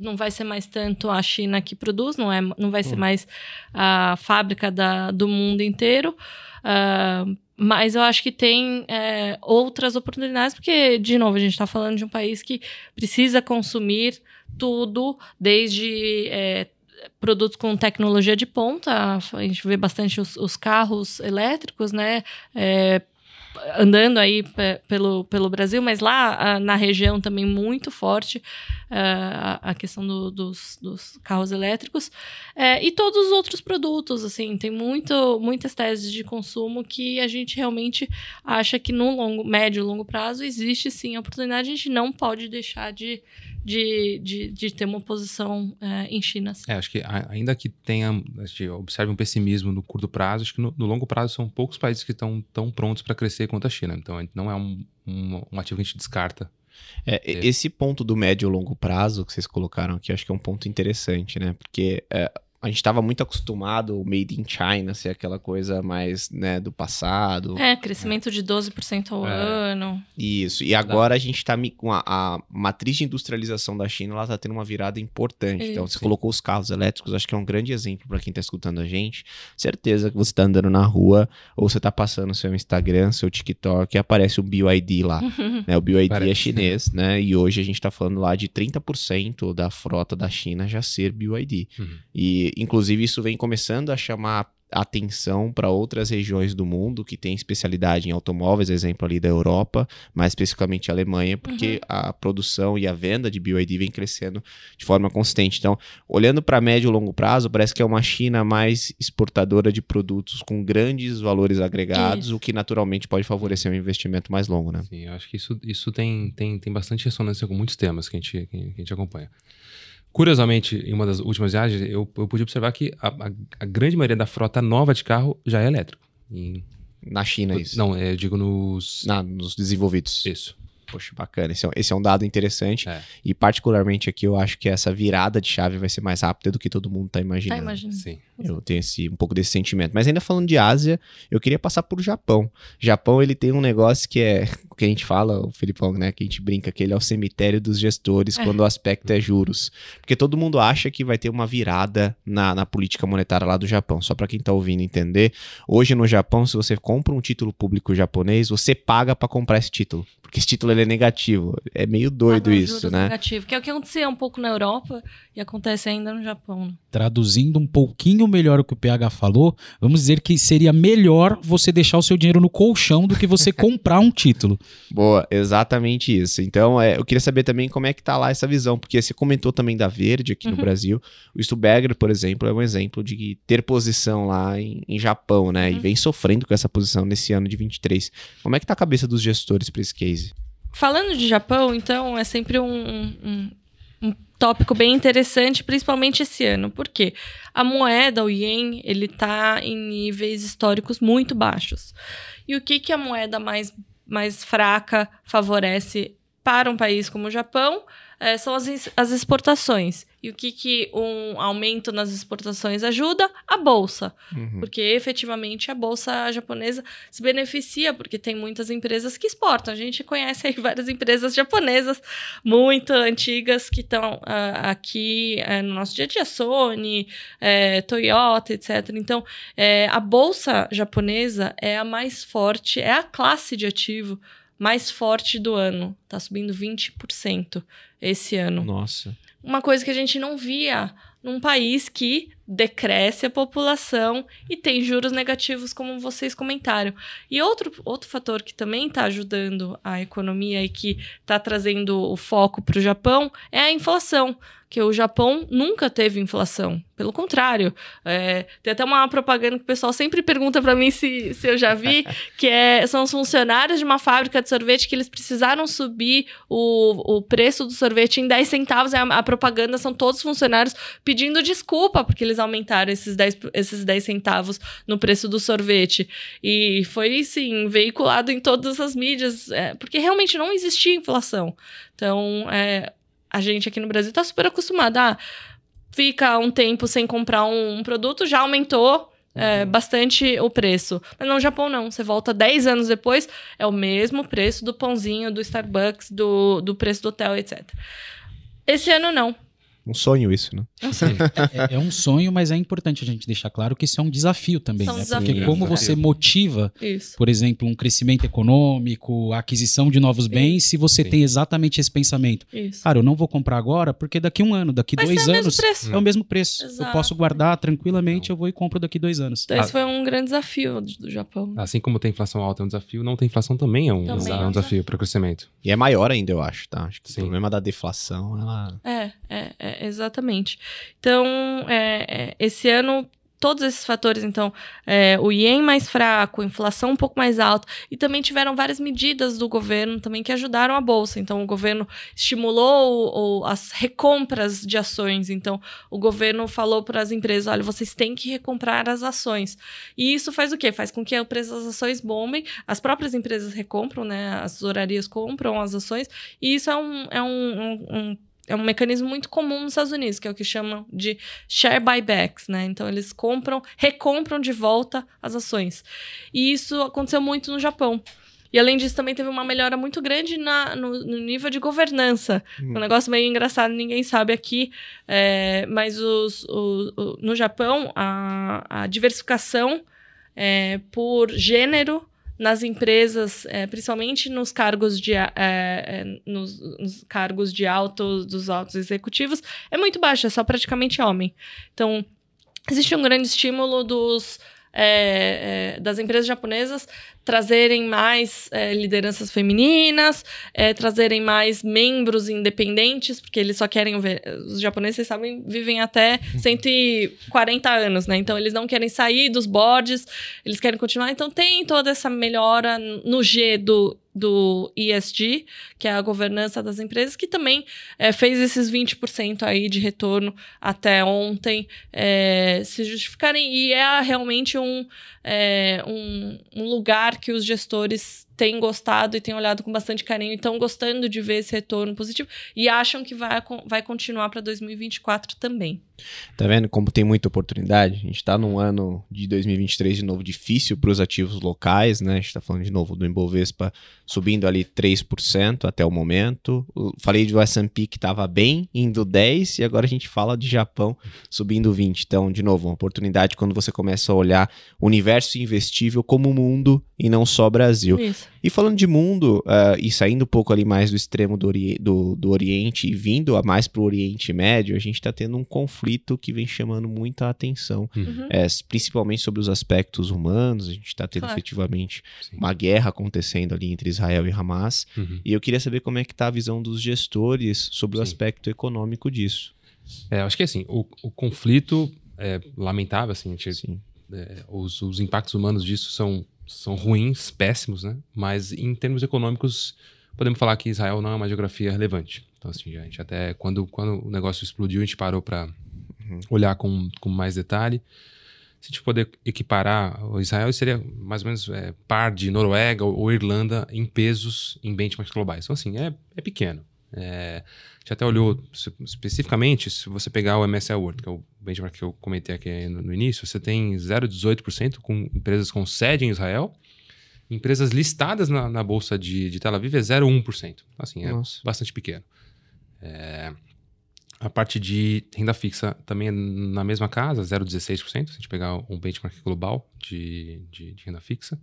não vai ser mais tanto a China que produz, não, é, não vai ser hum. mais a fábrica da, do mundo inteiro. Uh, mas eu acho que tem é, outras oportunidades, porque, de novo, a gente está falando de um país que precisa consumir tudo, desde é, produtos com tecnologia de ponta, a gente vê bastante os, os carros elétricos, né? É, andando aí pelo, pelo Brasil, mas lá na região também muito forte a, a questão do, dos, dos, carros elétricos é, e todos os outros produtos, assim, tem muito, muitas teses de consumo que a gente realmente acha que no longo, médio e longo prazo existe sim a oportunidade, a gente não pode deixar de, de, de, de ter uma posição é, em China. É, acho que ainda que tenha, a gente observe um pessimismo no curto prazo, acho que no, no longo prazo são poucos países que estão tão prontos para crescer quanto a China. Então, não é um, um, um ativo que a gente descarta. É, esse ponto do médio e longo prazo que vocês colocaram aqui, acho que é um ponto interessante, né? Porque é, a gente estava muito acostumado o Made in China ser aquela coisa mais né, do passado. É, crescimento é. de 12% ao é. ano. Isso. E agora a gente está com a, a, matriz de industrialização da China, ela está tendo uma virada importante. Isso. Então, você colocou os carros elétricos, acho que é um grande exemplo para quem está escutando a gente. Certeza que você está andando na rua ou você está passando seu Instagram, seu TikTok e aparece o BYD lá. [LAUGHS] né? O BYD é Parece, é chinês, né? E hoje a gente está falando lá de 30% da frota da China já ser BYD. Uhum. E inclusive, isso vem começando a chamar atenção para outras regiões do mundo que têm especialidade em automóveis, exemplo ali da Europa, mais especificamente a Alemanha, porque uhum. a produção e a venda de BYD vem crescendo de forma consistente. Então, olhando para médio e longo prazo, parece que é uma China mais exportadora de produtos com grandes valores agregados, isso. o que naturalmente pode favorecer um investimento mais longo, né? Sim, eu acho que isso, isso tem, tem, tem bastante ressonância com muitos temas que a gente, que a gente acompanha. Curiosamente, em uma das últimas viagens, eu, eu pude observar que a, a, a, grande maioria da frota nova de carro já é elétrico. Em... Na China, isso? Não, é, eu digo nos... Na, nos desenvolvidos. Isso. Poxa, bacana. Esse é, esse é um dado interessante. É. E particularmente aqui eu acho que essa virada de chave vai ser mais rápida do que todo mundo está imaginando. Tá imaginando. Sim. Eu tenho esse, um pouco desse sentimento. Mas ainda falando de Ásia, eu queria passar por Japão. Japão, ele tem um negócio que é o que a gente fala, o Felipão, né? Que a gente brinca que ele é o cemitério dos gestores é. quando o aspecto é juros. Porque todo mundo acha que vai ter uma virada na, na política monetária lá do Japão. Só para quem está ouvindo entender, hoje no Japão, se você compra um título público japonês, você paga para comprar esse título. Porque esse título ele é negativo. É meio doido Ah, não, isso, né? Negativo, que é o que acontecia um pouco na Europa e acontece ainda no Japão. né? Traduzindo um pouquinho melhor o que o PH falou, vamos dizer que seria melhor você deixar o seu dinheiro no colchão do que você [LAUGHS] comprar um título. Boa, exatamente isso. Então, é, eu queria saber também como é que tá lá essa visão, porque você comentou também da Verde aqui no Uhum. Brasil. O Stuberger, por exemplo, é um exemplo de ter posição lá em, em Japão, né? E Uhum. vem sofrendo com essa posição nesse ano de 23. Como é que tá a cabeça dos gestores para esse case? Falando de Japão, então, é sempre um, um, um tópico bem interessante, principalmente esse ano. Por quê? A moeda, o ien, ele tá em níveis históricos muito baixos. E o que, que a moeda mais, mais fraca favorece para um país como o Japão? É, são as, as exportações. E o que, que um aumento nas exportações ajuda? A bolsa. Uhum. Porque efetivamente a bolsa japonesa se beneficia, porque tem muitas empresas que exportam. A gente conhece aí várias empresas japonesas muito antigas que estão ah, aqui eh, no nosso dia a dia, Sony, eh, Toyota, etc. Então, eh, a bolsa japonesa é a mais forte, é a classe de ativo mais forte do ano. Está subindo 20% esse ano Nossa. uma coisa que a gente não via num país que decresce a população e tem juros negativos, como vocês comentaram. E outro, outro fator que também está ajudando a economia e que está trazendo o foco para o Japão é a inflação. Que o Japão nunca teve inflação. Pelo contrário, é, tem até uma propaganda que o pessoal sempre pergunta para mim se, se eu já vi, [LAUGHS] que é, são os funcionários de uma fábrica de sorvete que eles precisaram subir o, o preço do sorvete em 10 centavos. A, a propaganda são todos os funcionários pedindo desculpa porque eles aumentaram esses 10, esses 10 centavos no preço do sorvete. E foi, sim, veiculado em todas as mídias, é, porque realmente não existia inflação. Então, é, a gente aqui no Brasil está super acostumado. Ah, fica um tempo sem comprar um, um produto, já aumentou. é, bastante o preço. Mas no Japão, não. Você volta 10 anos depois, é o mesmo preço do pãozinho, do Starbucks, do, do preço do hotel, etc. Esse ano, não. Um sonho isso, né? É, é um sonho, mas é importante a gente deixar claro que isso é um desafio também, São né? desafios. Porque como você motiva, Isso. por exemplo, um crescimento econômico, a aquisição de novos bens, se você Sim. tem exatamente esse pensamento. Isso. Cara, eu não vou comprar agora, porque daqui um ano, daqui Vai dois mesmo anos, preço. é o mesmo preço. Eu Exato. posso guardar tranquilamente, eu vou e compro daqui dois anos. Então, esse Ah. foi um grande desafio do, Japão. Assim como tem inflação alta é um desafio, não ter inflação também é um, Também é é um um desafio para o crescimento. E é maior ainda, eu acho, tá? Acho que Sim. o problema da deflação, ela. É, é, é, exatamente. Então, é, é, esse ano, todos esses fatores, então, é, o ien mais fraco, inflação um pouco mais alta, e também tiveram várias medidas do governo também que ajudaram a bolsa. Então, o governo estimulou as recompras de ações. Então, o governo falou para as empresas: olha, vocês têm que recomprar as ações. E isso faz o quê? Faz com que o preço das ações bombem, as próprias empresas recompram, né? As tesourarias compram as ações, e isso é um, é um, um- um é um mecanismo muito comum nos Estados Unidos, que é o que chamam de share buybacks, né? Então eles compram, recompram de volta as ações. E isso aconteceu muito no Japão. E além disso, também teve uma melhora muito grande na- no, no nível de governança. Hum. Um negócio meio engraçado, ninguém sabe aqui, é, mas os, o- o- no Japão, a, a diversificação é, por gênero nas empresas, é, principalmente nos cargos de é, é, nos, nos cargos de alto dos altos executivos, é muito baixa, é só praticamente homem. Então, existe um grande estímulo dos é, é, das empresas japonesas trazerem mais é, lideranças femininas, é, trazerem mais membros independentes, porque eles só querem ver. Os japoneses, vocês sabem, vivem até 140 anos, né? Então eles não querem sair dos boards, eles querem continuar. Então tem toda essa melhora no G do, do ESG, que é a governança das empresas, que também é, fez esses 20% aí de retorno até ontem é, se justificarem. E é realmente um, é, um, um lugar que os gestores têm gostado e têm olhado com bastante carinho e estão gostando de ver esse retorno positivo e acham que vai, vai continuar para 2024 também. Tá vendo como tem muita oportunidade? A gente tá num ano de 2023 de novo difícil para os ativos locais, né? A gente tá falando de novo do Ibovespa subindo ali 3% até o momento. O- Falei do S&P que tava bem, indo 10 e agora a gente fala de Japão subindo 20. Então, de novo, uma oportunidade quando você começa a olhar o universo investível como mundo e não só Brasil. Isso. E falando de mundo, uh, e saindo um pouco ali mais do extremo do, ori do, do Oriente e vindo a mais para o Oriente Médio, a gente está tendo um conflito que vem chamando muita atenção, uhum. é, principalmente sobre os aspectos humanos. A gente está tendo claro. efetivamente Sim. uma guerra acontecendo ali entre Israel e Hamas. Uhum. E eu queria saber como é que está a visão dos gestores sobre Sim. o aspecto econômico disso. É, acho que assim, o, o conflito é lamentável, assim, gente, é, os, os impactos humanos disso são são ruins, péssimos, né? Mas em termos econômicos, podemos falar que Israel não é uma geografia relevante. Então, assim, a gente até quando, quando o negócio explodiu, a gente parou para uhum. olhar com, com mais detalhe. Se a gente poder equiparar, o Israel seria mais ou menos é, par de Noruega ou, ou, Irlanda em pesos em benchmarks globais. Então, assim, é, é pequeno. É, a gente até olhou especificamente, se você pegar o MSI World, que é o benchmark que eu comentei aqui no, no início, você tem 0,18% com empresas com sede em Israel. Empresas listadas na, na bolsa de, de Tel Aviv é 0,1%. Assim, é Nossa. bastante pequeno. É, a parte de renda fixa também é na mesma casa, 0,16%, se a gente pegar um benchmark global de, de, de renda fixa.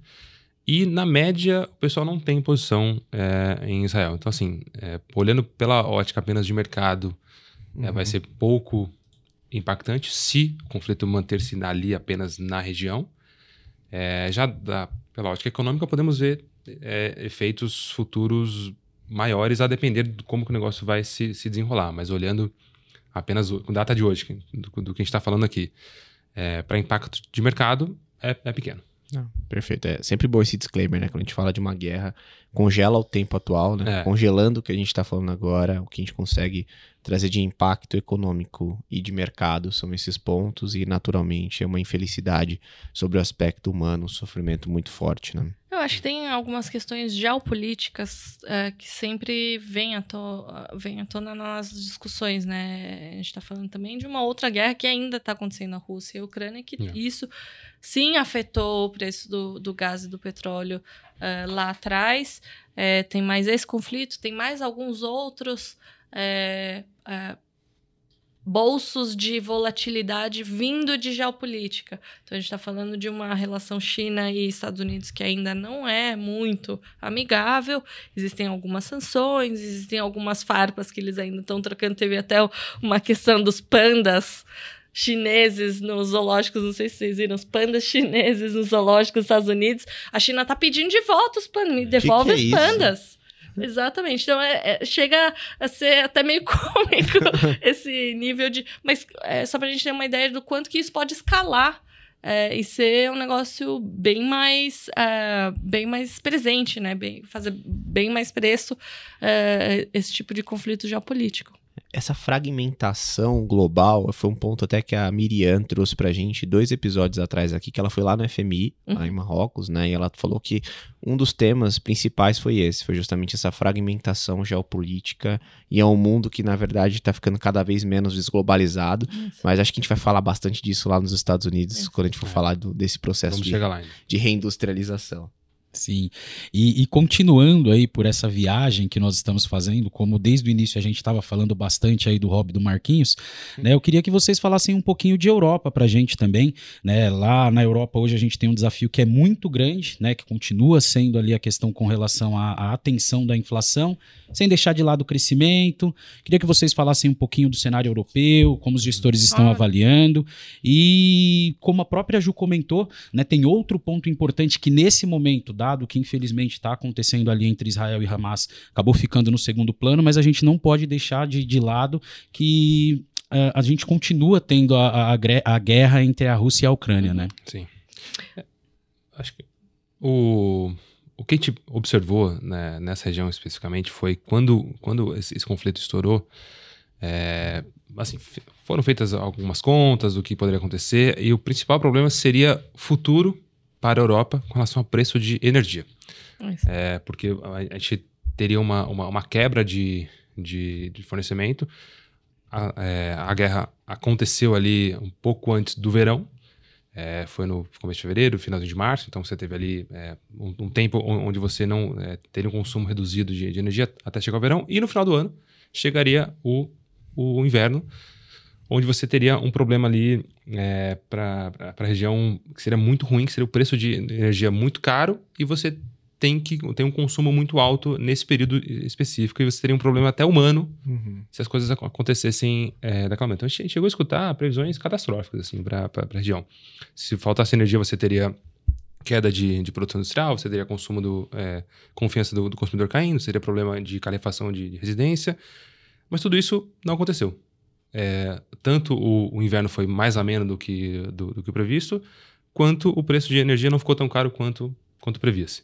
E, na média, o pessoal não tem posição é, em Israel. Então, assim, é, olhando pela ótica apenas de mercado, uhum. é, vai ser pouco impactante se o conflito manter-se ali apenas na região. É, já da, pela ótica econômica, podemos ver efeitos futuros maiores a depender de como que o negócio vai se, se desenrolar. Mas olhando apenas com data de hoje, do, do que a gente está falando aqui, para impacto de mercado, é, é pequeno. Não, perfeito. É sempre bom esse disclaimer, né? Quando a gente fala de uma guerra, congela o tempo atual, né? É. Congelando o que a gente está falando agora, o que a gente consegue trazer de impacto econômico e de mercado são esses pontos, e naturalmente é uma infelicidade sobre o aspecto humano, um sofrimento muito forte, né? Eu acho que tem algumas questões geopolíticas uh, que sempre vêm à, to vem à tona nas discussões, né? A gente está falando também de uma outra guerra que ainda está acontecendo na Rússia e Ucrânia, que é. isso sim afetou o preço do, do gás e do petróleo uh, lá atrás. É, tem mais esse conflito, tem mais alguns outros é, é, bolsos de volatilidade vindo de geopolítica. Então, a gente está falando de uma relação China e Estados Unidos que ainda não é muito amigável. Existem algumas sanções, existem algumas farpas que eles ainda estão trocando. Teve até uma questão dos pandas chineses nos zoológicos, não sei se vocês viram, os pandas chineses nos zoológicos dos Estados Unidos. A China está pedindo de volta os pandas, me devolve que que é os pandas. Isso? Exatamente. Então, é, é, chega a ser até meio [LAUGHS] cômico esse nível de. Mas é, só pra gente ter uma ideia do quanto que isso pode escalar é, e ser um negócio bem mais, é, bem mais presente, né? Bem, fazer bem mais preço é, esse tipo de conflito geopolítico essa fragmentação global foi um ponto até que a Miriam trouxe pra gente dois episódios atrás aqui, que ela foi lá no FMI, uhum. lá em Marrocos, né? E ela falou que um dos temas principais foi esse, foi justamente essa fragmentação geopolítica e é um mundo que, na verdade, está ficando cada vez menos desglobalizado. Isso. Mas acho que a gente vai falar bastante disso lá nos Estados Unidos, Isso. quando a gente for é. falar do, desse processo de, de reindustrialização. Sim. E, e, continuando aí por essa viagem que nós estamos fazendo, como desde o início a gente estava falando bastante aí do hobby do Marquinhos, né? Eu queria que vocês falassem um pouquinho de Europa para a gente também, né? Lá na Europa hoje a gente tem um desafio que é muito grande, né? Que continua sendo ali a questão com relação à, à atenção da inflação, sem deixar de lado o crescimento. Queria que vocês falassem um pouquinho do cenário europeu, como os gestores estão avaliando e como a própria Ju comentou, né? Tem outro ponto importante que nesse momento da dado que infelizmente está acontecendo ali entre Israel e Hamas acabou ficando no segundo plano, mas a gente não pode deixar de, de lado que uh, a gente continua tendo a, a, a, guerra entre a Rússia e a Ucrânia, né? Sim. É, acho que o, o que a gente observou né, nessa região especificamente foi quando, quando esse, esse conflito estourou, é, assim, foram feitas algumas contas do que poderia acontecer e o principal problema seria futuro para a Europa com relação ao preço de energia. É, porque a, gente teria uma, uma, uma quebra de, de, de fornecimento. A, é, a, guerra aconteceu ali um pouco antes do verão, é, foi no começo de fevereiro, final de março, então você teve ali é, um, um, tempo onde você não é, teria um consumo reduzido de, de, energia até chegar o verão, e no final do ano chegaria o, o inverno, onde você teria um problema ali é, para a região que seria muito ruim, que seria o preço de energia muito caro, e você tem, que, tem um consumo muito alto nesse período específico e você teria um problema até humano uhum. se as coisas acontecessem é, daquela maneira. Então a gente chegou a escutar previsões catastróficas assim, para a região. Se faltasse energia, você teria queda de, de produção industrial, você teria consumo do é, confiança do, do, consumidor caindo, seria problema de calefação de, de residência, mas tudo isso não aconteceu. É, tanto o, o, inverno foi mais ameno do que, do, do que previsto, quanto o preço de energia não ficou tão caro quanto, quanto previa-se.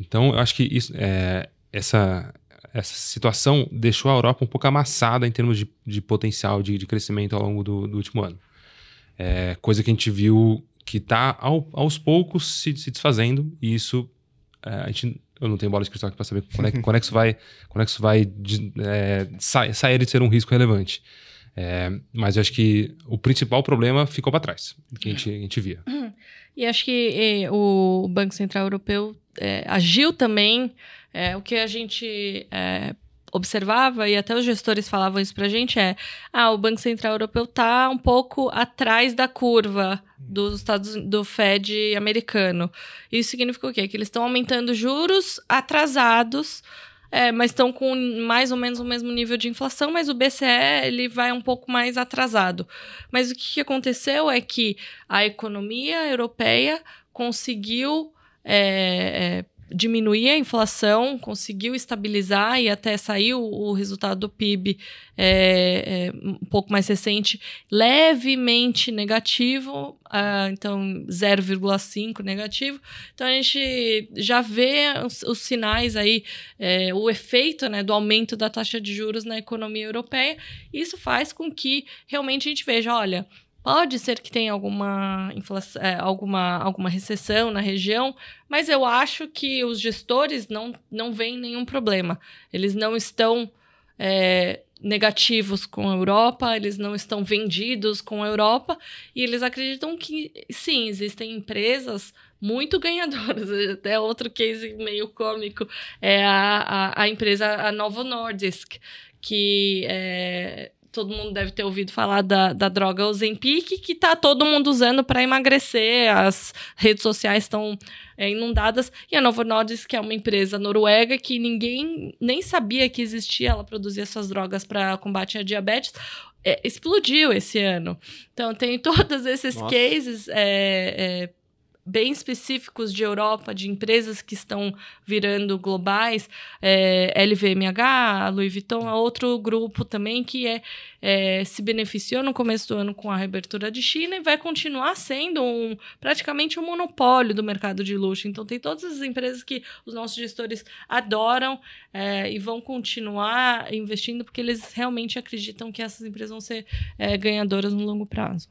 Então, eu acho que isso, é, essa, essa situação deixou a Europa um pouco amassada em termos de, de potencial de, de, crescimento ao longo do, do último ano. É, coisa que a gente viu que está ao, aos poucos se, se, desfazendo, e isso é, a gente, eu não tenho bola de cristal aqui para saber quando é, quando é, que isso vai, quando é que isso vai de, é, sa, sair de ser um risco relevante. É, mas eu acho que o principal problema ficou para trás, que a gente, a gente via. E acho que o Banco Central Europeu é, agiu também. É, o que a gente é, observava, e até os gestores falavam isso para a gente, é: ah, o Banco Central Europeu está um pouco atrás da curva dos Estados do Fed americano. Isso significa o quê? Que eles estão aumentando juros atrasados é, mas estão com mais ou menos o mesmo nível de inflação, mas o BCE ele vai um pouco mais atrasado. Mas o que, aconteceu é que a economia europeia conseguiu é, é, diminuir a inflação, conseguiu estabilizar e até saiu o resultado do PIB é, é, um pouco mais recente, levemente negativo, uh, então 0,5 negativo. Então a gente já vê os, os sinais aí, é, o efeito né, do aumento da taxa de juros na economia europeia. Isso faz com que realmente a gente veja, olha, Pode ser que tenha alguma, é, alguma, alguma recessão na região, mas eu acho que os gestores não, não veem nenhum problema. Eles não estão é, negativos com a Europa, eles não estão vendidos com a Europa, e eles acreditam que, sim, existem empresas muito [LAUGHS] ganhadoras. Até outro case meio cômico é a, a, a empresa a Novo Nordisk, que é, todo mundo deve ter ouvido falar da, da droga Ozempic, que tá todo mundo usando para emagrecer. As redes sociais estão é, inundadas. E a Novo Nordisk, que é uma empresa noruega que ninguém nem sabia que existia, ela produzia essas drogas para combate à diabetes. É, explodiu esse ano. Então, tem [LAUGHS] todos esses Nossa. cases é, é bem específicos de Europa, de empresas que estão virando globais, é, LVMH, Louis Vuitton, é outro grupo também que é, é, se beneficiou no começo do ano com a reabertura de China e vai continuar sendo um, praticamente um monopólio do mercado de luxo. Então, tem todas as empresas que os nossos gestores adoram é, e vão continuar investindo porque eles realmente acreditam que essas empresas vão ser é, ganhadoras no longo prazo.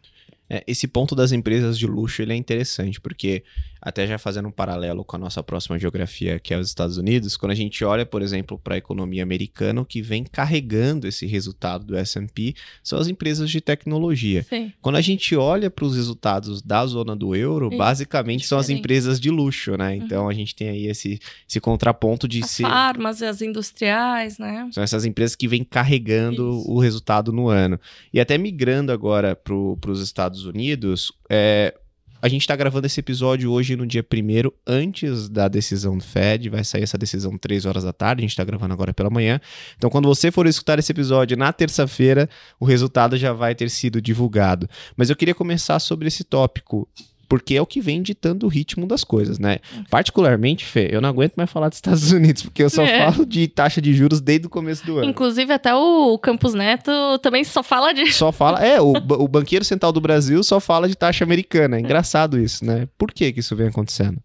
É, esse ponto das empresas de luxo ele é interessante, porque até já fazendo um paralelo com a nossa próxima geografia, que é os Estados Unidos, quando a gente olha, por exemplo, para a economia americana, o que vem carregando esse resultado do S&P são as empresas de tecnologia. Sim. Quando a gente olha para os resultados da zona do euro, Sim. basicamente Diferente. são as empresas de luxo, né? Uhum. Então uhum. a gente tem aí esse, esse contraponto de as ser... farmas, as industriais, né? São essas empresas que vêm carregando Isso. o resultado no ano. E até migrando agora para os Estados Unidos, é, a gente está gravando esse episódio hoje no dia 1 antes da decisão do Fed. Vai sair essa decisão 3 horas da tarde. A gente está gravando agora pela manhã. Então, quando você for escutar esse episódio na terça-feira, o resultado já vai ter sido divulgado. Mas eu queria começar sobre esse tópico porque é o que vem ditando o ritmo das coisas, né? Particularmente, Fê, eu não aguento mais falar dos Estados [LAUGHS] Unidos, porque eu só é. falo de taxa de juros desde o começo do ano. Inclusive, até o Campos Neto também só fala de. Só fala. É, o, [LAUGHS] o banqueiro central do Brasil só fala de taxa americana. É engraçado isso, né? Por que, que isso vem acontecendo?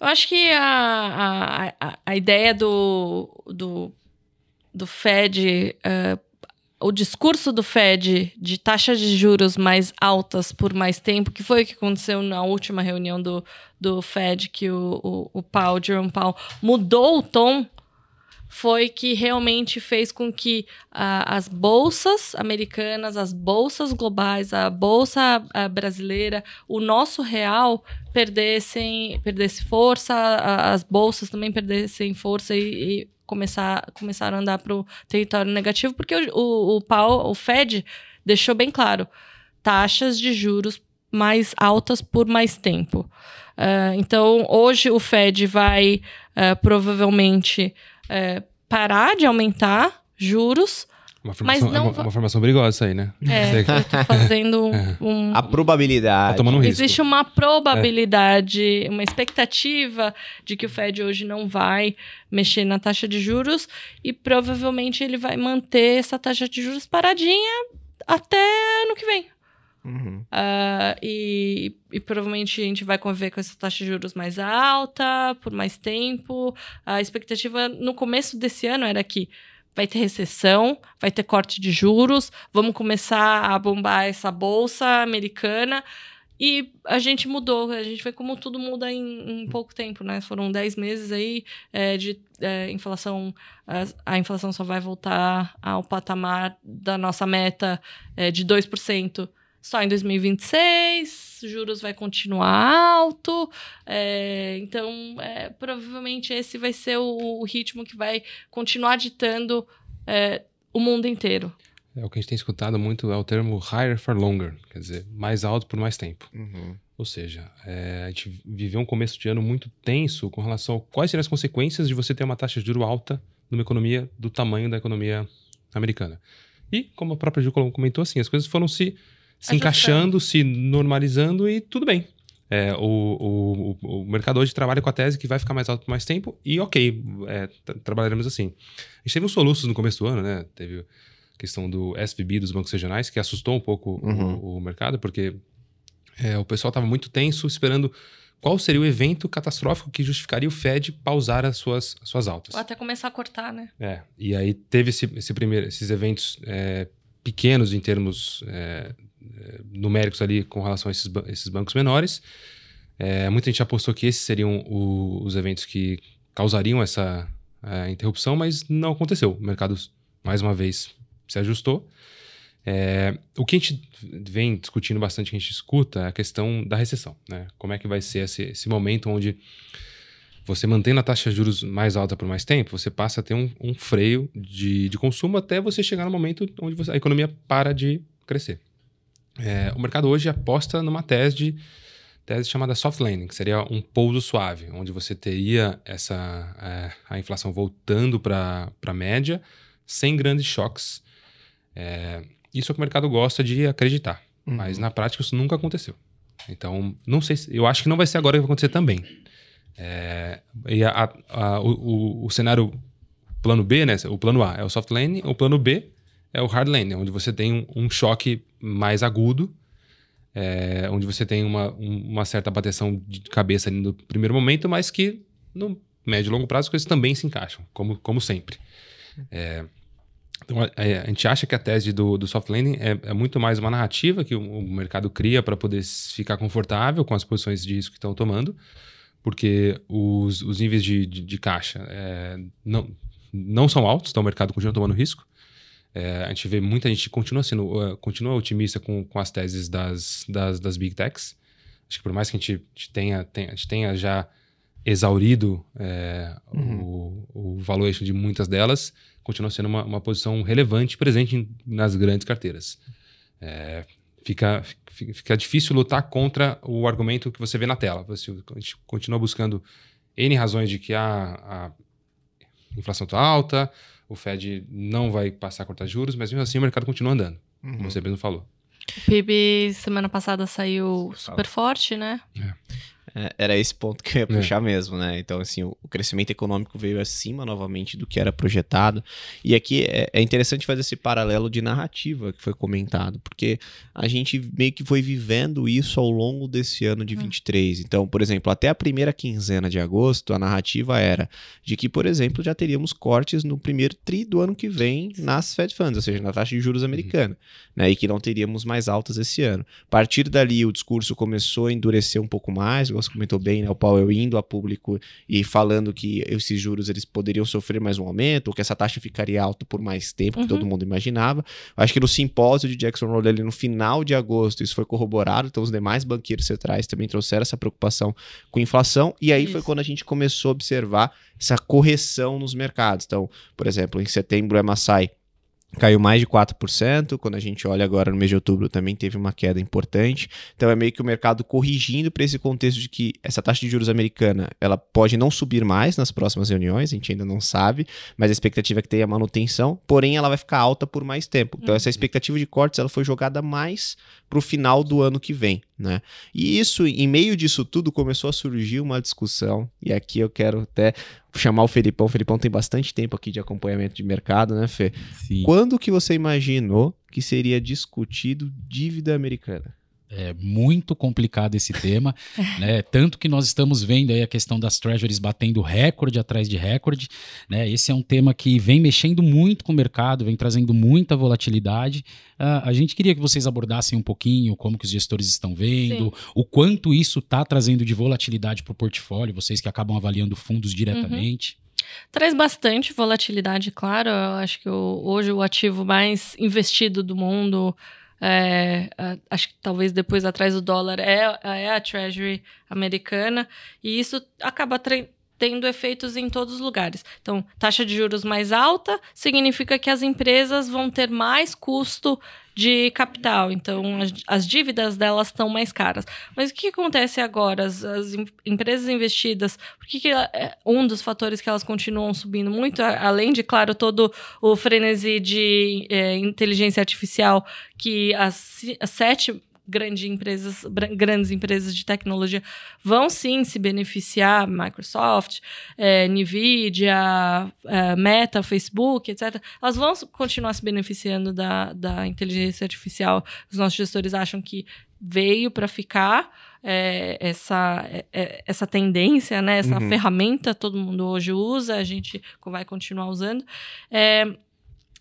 Eu acho que a, a, a ideia do, do, do Fed uh, o discurso do Fed de taxas de juros mais altas por mais tempo, que foi o que aconteceu na última reunião do, do Fed, que o, o, o Powell, Jerome Powell, mudou o tom, foi que realmente fez com que uh, as bolsas americanas, as bolsas globais, a bolsa uh, brasileira, o nosso real perdessem perdesse força, as bolsas também perdessem força e, e começar, começaram a andar para o território negativo, porque o, o, o, PAO, o Fed deixou bem claro: taxas de juros mais altas por mais tempo. Uh, então, hoje o Fed vai uh, provavelmente uh, parar de aumentar juros. Uma formação, não... é uma, uma formação perigosa aí, né? É, [LAUGHS] eu tô fazendo [LAUGHS] é. um... A probabilidade. Tá um Existe uma probabilidade, é. uma expectativa de que o Fed hoje não vai mexer na taxa de juros e provavelmente ele vai manter essa taxa de juros paradinha até ano que vem. Uhum. Uh, e, e, provavelmente a gente vai conviver com essa taxa de juros mais alta por mais tempo. A expectativa no começo desse ano era que vai ter recessão, vai ter corte de juros, vamos começar a bombar essa bolsa americana. E a gente mudou, a gente vê como tudo muda em, em pouco tempo, né? Foram 10 meses aí é, de é, inflação, a, a, inflação só vai voltar ao patamar da nossa meta é, de 2% só em 2026, juros vai continuar alto, é, então é, provavelmente esse vai ser o, o, ritmo que vai continuar ditando é, o mundo inteiro. É, o que a gente tem escutado muito é o termo higher for longer, quer dizer, mais alto por mais tempo. Uhum. Ou seja, é, a gente viveu um começo de ano muito tenso com relação a quais seriam as consequências de você ter uma taxa de juro alta numa economia do tamanho da economia americana. E, como a própria Ju comentou, assim, as coisas foram se se encaixando, se normalizando e tudo bem. É, o, o, o mercado hoje trabalha com a tese que vai ficar mais alto por mais tempo e ok, é, trabalharemos assim. A gente teve uns soluços no começo do ano, né? Teve a questão do SVB dos bancos regionais, que assustou um pouco uhum. o, o, mercado, porque é, o pessoal estava muito tenso esperando qual seria o evento catastrófico que justificaria o Fed pausar as suas, as suas altas. Ou até começar a cortar, né? É, e aí teve esse, esse primeiro, esses eventos é, pequenos em termos é, é, numéricos ali com relação a esses, esses bancos menores. É, muita gente apostou que esses seriam o, os eventos que causariam essa é, interrupção, mas não aconteceu. O mercado, mais uma vez, se ajustou. É, o que a gente vem discutindo bastante, que a gente escuta, é a questão da recessão. Né? Como é que vai ser esse, esse momento onde você mantendo a taxa de juros mais alta por mais tempo, você passa a ter um, um freio de, de consumo até você chegar no momento onde você, a economia para de crescer. É, o mercado hoje aposta numa tese de tese chamada soft landing, que seria um pouso suave, onde você teria essa é, a inflação voltando para a média sem grandes choques. É, isso é o que o mercado gosta de acreditar, uhum. mas na prática isso nunca aconteceu. Então, não sei, se, eu acho que não vai ser agora que vai acontecer também. É, e a, a, o, o, o, cenário plano B, né? O plano A é o soft landing, o plano B é o hard landing, onde você tem um, um choque mais agudo, é, onde você tem uma, uma certa bateção de cabeça no primeiro momento, mas que no médio e longo prazo as coisas também se encaixam, como, como sempre. É, então, a, a, gente acha que a tese do, do soft landing é, é muito mais uma narrativa que o, o mercado cria para poder ficar confortável com as posições de risco que estão tomando, porque os, os níveis de, de, de caixa é, não, não são altos, então o mercado continua tomando risco. É, a gente vê muita gente continua sendo uh, continua otimista com, com as teses das, das, das big techs. Acho que por mais que a gente, a gente tenha, tenha, a gente tenha já exaurido é, uhum. o, o valuation de muitas delas, continua sendo uma, uma posição relevante presente em, nas grandes carteiras. É, fica, fica difícil lutar contra o argumento que você vê na tela. Você, a gente continua buscando N razões de que a, a inflação está alta, o Fed não vai passar a cortar juros, mas mesmo assim o mercado continua andando, uhum. como você mesmo falou. O PIB semana passada saiu super forte, né? É. É, era esse ponto que eu ia é. puxar é. mesmo, né? Então, assim, o, crescimento econômico veio acima novamente do que era projetado. E aqui é, é, interessante fazer esse paralelo de narrativa que foi comentado, porque a gente meio que foi vivendo isso ao longo desse ano de 23. Hum. Então, por exemplo, até a primeira quinzena de agosto, a narrativa era de que, por exemplo, já teríamos cortes no primeiro tri do ano que vem nas Fed Funds, ou seja, na taxa de juros uhum. americana, uhum. né? E que não teríamos mais altas esse ano. A partir dali, o discurso começou a endurecer um pouco mais, você comentou bem, né? O Powell indo a público e falando que esses juros eles poderiam sofrer mais um aumento, ou que essa taxa ficaria alta por mais tempo, uhum. que todo mundo imaginava. Acho que no simpósio de Jackson Hole ali no final de agosto isso foi corroborado, então os demais banqueiros centrais também trouxeram essa preocupação com inflação, e aí isso. foi quando a gente começou a observar essa correção nos mercados. Então, por exemplo, em setembro, a Massai caiu mais de 4%. Quando a gente olha agora no mês de outubro, também teve uma queda importante. Então é meio que o mercado corrigindo para esse contexto de que essa taxa de juros americana ela pode não subir mais nas próximas reuniões, a gente ainda não sabe, mas a expectativa é que tenha manutenção, porém ela vai ficar alta por mais tempo. Então essa uhum. expectativa de cortes ela foi jogada mais para o final do ano que vem, né? E isso, em meio disso tudo, começou a surgir uma discussão, e aqui eu quero até chamar o Felipão. O Felipão tem bastante tempo aqui de acompanhamento de mercado, né, Fê? Sim. Quando que você imaginou que seria discutido dívida americana? É muito complicado esse tema, [LAUGHS] né? Tanto que nós estamos vendo aí a questão das treasuries batendo recorde atrás de recorde, né? Esse é um tema que vem mexendo muito com o mercado, vem trazendo muita volatilidade. Uh, a gente queria que vocês abordassem um pouquinho como que os gestores estão vendo, Sim. o quanto isso está trazendo de volatilidade para o portfólio, vocês que acabam avaliando fundos diretamente. Uhum. Traz bastante volatilidade, claro. Eu acho que hoje o ativo mais investido do mundo é, acho que talvez depois atrás do dólar é, é a Treasury americana, e isso acaba tendo efeitos em todos os lugares. Então, taxa de juros mais alta significa que as empresas vão ter mais custo de capital, então as, as dívidas delas estão mais caras. Mas o que acontece agora? As, as empresas investidas, por que, que é, um dos fatores que elas continuam subindo muito, além de, claro, todo o frenesi de é, inteligência artificial que as, as sete grandes empresas, grandes empresas de tecnologia vão sim se beneficiar, Microsoft, é, Nvidia, é, Meta, Facebook, etc. Elas vão continuar se beneficiando da, da inteligência artificial. Os nossos gestores acham que veio para ficar é, essa, é, é, essa tendência, né? essa uhum. ferramenta todo mundo hoje usa, a gente vai continuar usando. É,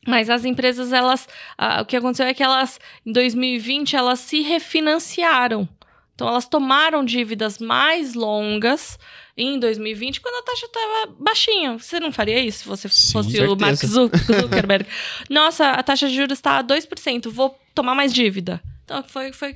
mas as empresas, elas. Ah, o que aconteceu é que elas, em 2020, elas se refinanciaram. Então, elas tomaram dívidas mais longas em 2020, quando a taxa estava baixinha. Você não faria isso se você Sim, fosse certeza. o Mark Zuckerberg? Nossa, a taxa de juros está a 2%, vou tomar mais dívida. Então, foi, foi,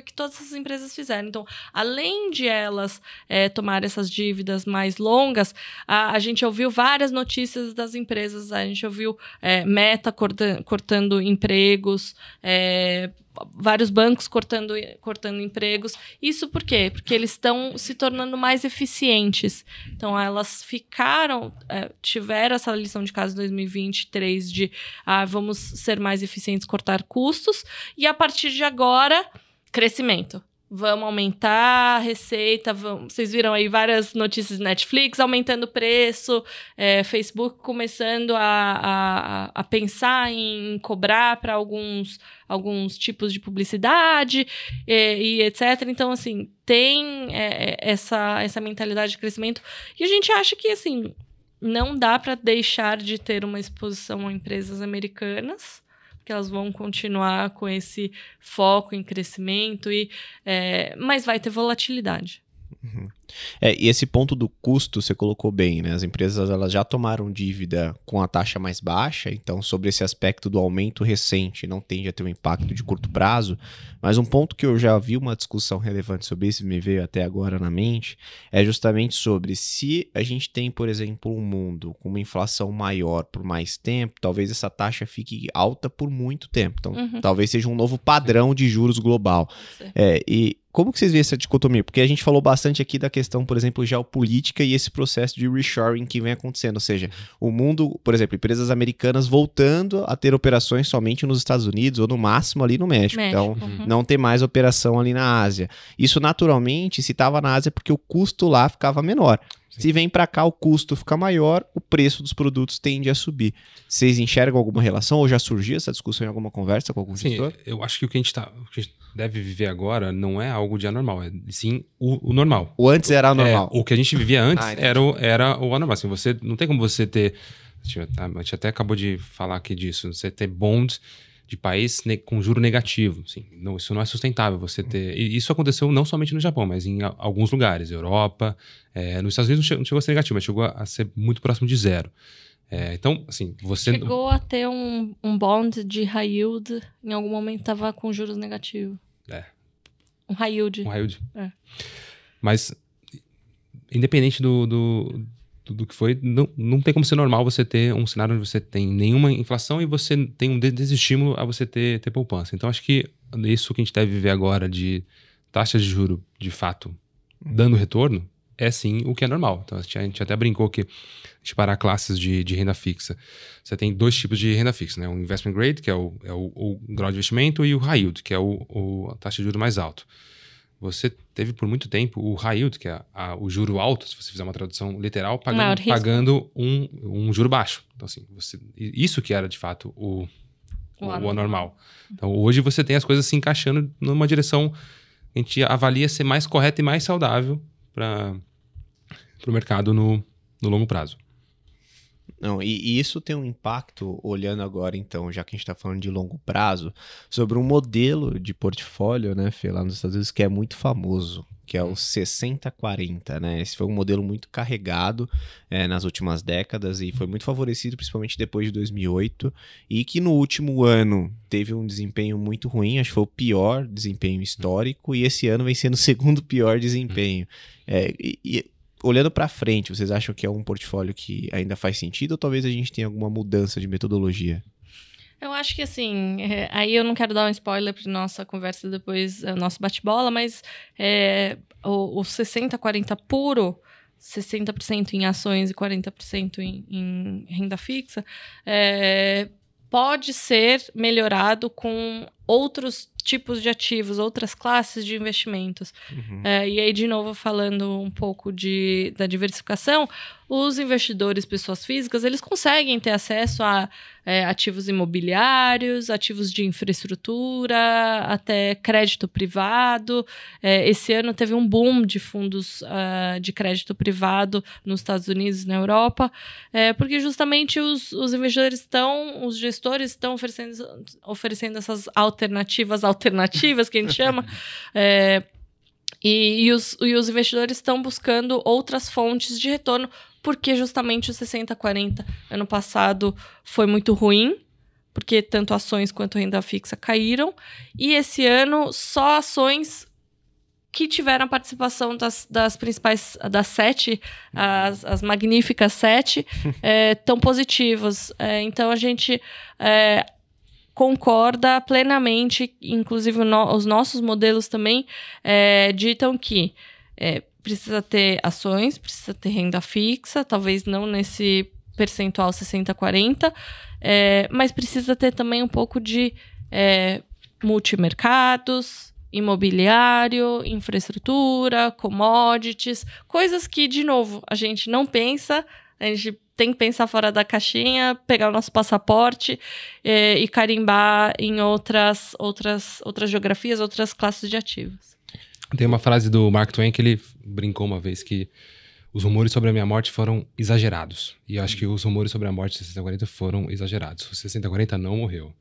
o que todas as empresas fizeram. Então, além de elas é, tomar essas dívidas mais longas, a, a, gente ouviu várias notícias das empresas. A gente ouviu é, Meta cortando, cortando empregos, é, vários bancos cortando, cortando empregos. Isso por quê? Porque eles estão se tornando mais eficientes. Então, elas ficaram, é, tiveram essa lição de casa em 2023 de ah, vamos ser mais eficientes, cortar custos, e a partir de agora, crescimento vamos aumentar a receita. Vamos... Vocês viram aí várias notícias de Netflix aumentando o preço, é, Facebook começando a, a, a, pensar em cobrar para alguns, alguns tipos de publicidade e, e, etc. Então, assim, tem é, essa, essa mentalidade de crescimento. E a gente acha que, assim, não dá para deixar de ter uma exposição a empresas americanas que elas vão continuar com esse foco em crescimento, e, é, mas vai ter volatilidade. Uhum. É, e esse ponto do custo você colocou bem, né? As empresas elas já tomaram dívida com a taxa mais baixa, então sobre esse aspecto do aumento recente não tende a ter um impacto de curto prazo. Mas um ponto que eu já vi uma discussão relevante sobre isso, me veio até agora na mente, é justamente sobre se a gente tem, por exemplo, um mundo com uma inflação maior por mais tempo, talvez essa taxa fique alta por muito tempo. Então, uhum. talvez seja um novo padrão de juros global. É, e como que vocês veem essa dicotomia? Porque a gente falou bastante aqui da questão, por exemplo, geopolítica e esse processo de reshoring que vem acontecendo. Ou seja, o mundo, por exemplo, empresas americanas voltando a ter operações somente nos Estados Unidos ou no máximo ali no México. México então, uhum. não ter mais operação ali na Ásia. Isso naturalmente, se estava na Ásia, porque o custo lá ficava menor. Se vem para cá, o custo fica maior, o preço dos produtos tende a subir. Vocês enxergam alguma relação ou já surgiu essa discussão em alguma conversa com algum sim, gestor? Eu acho que o que a gente tá, deve viver agora não é algo de anormal, é sim o, o normal. O antes era anormal. É, o que a gente vivia antes ah, era, o, era o anormal. Assim, você não tem como você ter. A gente até acabou de falar aqui disso. Você ter bonds de país com juro negativo. Assim, não, isso não é sustentável. Você ter. E isso aconteceu não somente no Japão, mas em alguns lugares, Europa, é, nos Estados Unidos não chegou a ser negativo, mas chegou a ser muito próximo de zero. É, então, assim, você. Chegou a ter um, um bond de high yield, em algum momento estava com juros negativos. É. Um high yield. Um high yield. É. Mas, independente do, do do que foi, não, não tem como ser normal você ter um cenário onde você tem nenhuma inflação e você tem um desestímulo a você ter, ter poupança. Então, acho que isso que a gente deve viver agora de taxas de juro, de fato, dando retorno, é sim o que é normal. Então, a gente, a até brincou que, a gente parar classes de, de, renda fixa, você tem dois tipos de renda fixa, né? O investment grade, que é o, é o, o grau de investimento, e o high yield, que é o, o, a taxa de juro mais alto. Você teve por muito tempo o high yield, que é a, o juro alto, se você fizer uma tradução literal, pagando, pagando um, um juro baixo. Então, assim, você, isso que era de fato o, o, o anormal. Então, hoje você tem as coisas se encaixando numa direção a gente avalia ser mais correta e mais saudável para o mercado no, no longo prazo. Não, e, e, isso tem um impacto, olhando agora, então, já que a gente está falando de longo prazo, sobre um modelo de portfólio, né, Fê, lá nos Estados Unidos, que é muito famoso, que é o 60-40, né? Esse foi um modelo muito carregado é, nas últimas décadas e foi muito favorecido, principalmente depois de 2008, e que no último ano teve um desempenho muito ruim, acho que foi o pior desempenho histórico, e esse ano vem sendo o segundo pior desempenho. É, e, e olhando para frente, vocês acham que é um portfólio que ainda faz sentido ou talvez a gente tenha alguma mudança de metodologia? Eu acho que assim, é, aí eu não quero dar um spoiler para nossa conversa depois, é, nosso bate-bola, mas é, o, o 60-40 puro, 60% em ações e 40% em, em renda fixa, é, pode ser melhorado com outros tipos de ativos, outras classes de investimentos. Uhum. É, e aí, de novo, falando um pouco de, da diversificação, os investidores, pessoas físicas, eles conseguem ter acesso a é, ativos imobiliários, ativos de infraestrutura, até crédito privado. É, esse ano teve um boom de fundos uh, de crédito privado nos Estados Unidos e na Europa, é, porque justamente os, os investidores estão, os gestores estão oferecendo, oferecendo essas alternativas alternativas que a gente chama. [LAUGHS] É, e, e, os, e os investidores estão buscando outras fontes de retorno, porque justamente o 60-40 ano passado foi muito ruim, porque tanto ações quanto renda fixa caíram. E esse ano, só ações que tiveram a participação das, das principais, das sete, as, as magníficas sete, é, [LAUGHS] tão positivas. É, então, a gente é, concorda plenamente, inclusive no, os nossos modelos também ditam que precisa ter ações, precisa ter renda fixa, talvez não nesse percentual 60-40, é, mas precisa ter também um pouco de é, multimercados, imobiliário, infraestrutura, commodities, coisas que, de novo, a gente não pensa, a gente tem que pensar fora da caixinha, pegar o nosso passaporte é, e carimbar em outras, outras, outras geografias, outras classes de ativos. Tem uma frase do Mark Twain que ele brincou uma vez que os rumores sobre a minha morte foram exagerados. E eu acho que os rumores sobre a morte de 6040 foram exagerados. O 6040 não morreu.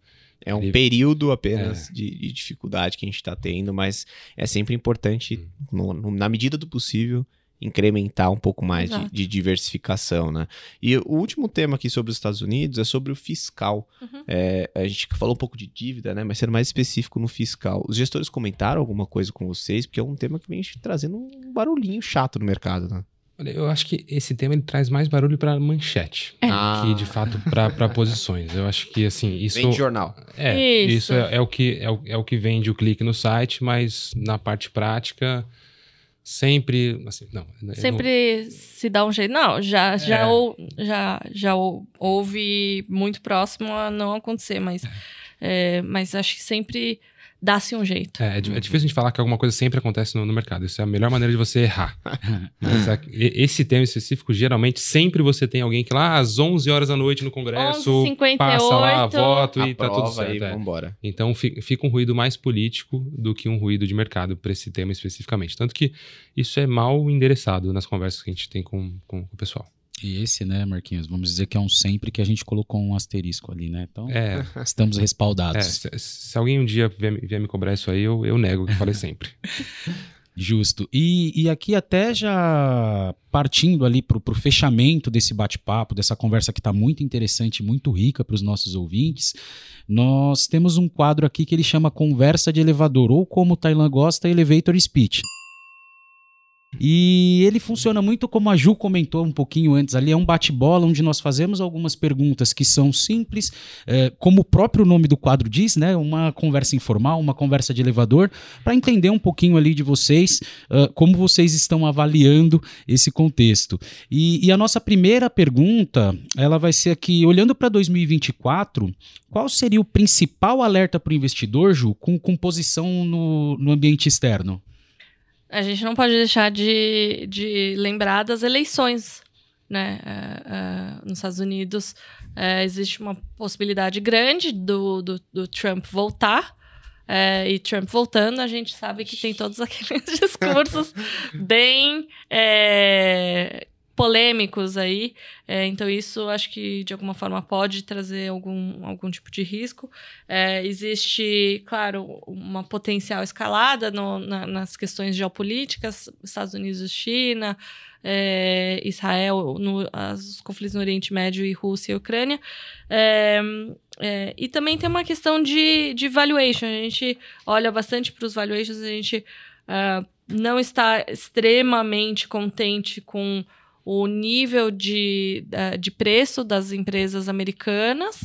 É um ele... período apenas é. de, de, dificuldade que a gente está tendo, mas é sempre importante, hum. no, no, na medida do possível, incrementar um pouco mais de, de, diversificação, né? E o último tema aqui sobre os Estados Unidos é sobre o fiscal. Uhum. É, a gente falou um pouco de dívida, né? Mas sendo mais específico no fiscal. Os gestores comentaram alguma coisa com vocês? Porque é um tema que vem trazendo um barulhinho chato no mercado, né? Eu acho que esse tema ele traz mais barulho para manchete é. ah. que de fato para posições. Eu acho que assim isso vem de jornal. É isso, isso é, é, o que é o, é o que vende o clique no site, mas na parte prática sempre assim não sempre não... se dá um jeito não já já é. ou, já já houve muito próximo a não acontecer mas é. É, mas acho que sempre dá-se um jeito. É, é, é, difícil a gente falar que alguma coisa sempre acontece no, no mercado. Isso é a melhor maneira de você errar. [LAUGHS] Mas a, esse tema específico, geralmente, sempre você tem alguém que lá às 11 horas da noite no Congresso 11, passa lá, voto e tá tudo certo. É. vambora. Então fica um ruído mais político do que um ruído de mercado para esse tema especificamente. Tanto que isso é mal endereçado nas conversas que a gente tem com, com o pessoal. E esse, né, Marquinhos, vamos dizer que é um sempre que a gente colocou um asterisco ali, né? Então, é. estamos respaldados. É, se, se, alguém um dia vier, vier, me cobrar isso aí, eu, eu nego que falei sempre. [LAUGHS] Justo. E, e aqui até já partindo ali para o fechamento desse bate-papo, dessa conversa que está muito interessante, muito rica para os nossos ouvintes, nós temos um quadro aqui que ele chama Conversa de Elevador, ou como o Tailan gosta, Elevator Speech. E ele funciona muito como a Ju comentou um pouquinho antes ali, é um bate-bola onde nós fazemos algumas perguntas que são simples, é, como o próprio nome do quadro diz, né? Uma conversa informal, uma conversa de elevador, para entender um pouquinho ali de vocês, uh, como vocês estão avaliando esse contexto. E, e a nossa primeira pergunta, ela vai ser aqui, olhando para 2024, qual seria o principal alerta para o investidor, Ju, com composição no, no ambiente externo? A gente não pode deixar de, de lembrar das eleições, né? Uh, uh, nos Estados Unidos uh, existe uma possibilidade grande do, do, do Trump voltar. e Trump voltando, a gente sabe que tem todos aqueles [LAUGHS] discursos bem polêmicos aí. É, então, isso acho que de alguma forma pode trazer algum, algum tipo de risco. É, existe, claro, uma potencial escalada no, na, nas questões geopolíticas, Estados Unidos China. É, Israel, no, as, os conflitos no Oriente Médio e Rússia e Ucrânia. É, é, e também tem uma questão de, de valuation. A gente olha bastante para os valuations, a gente uh, não está extremamente contente com o nível de, de preço das empresas americanas.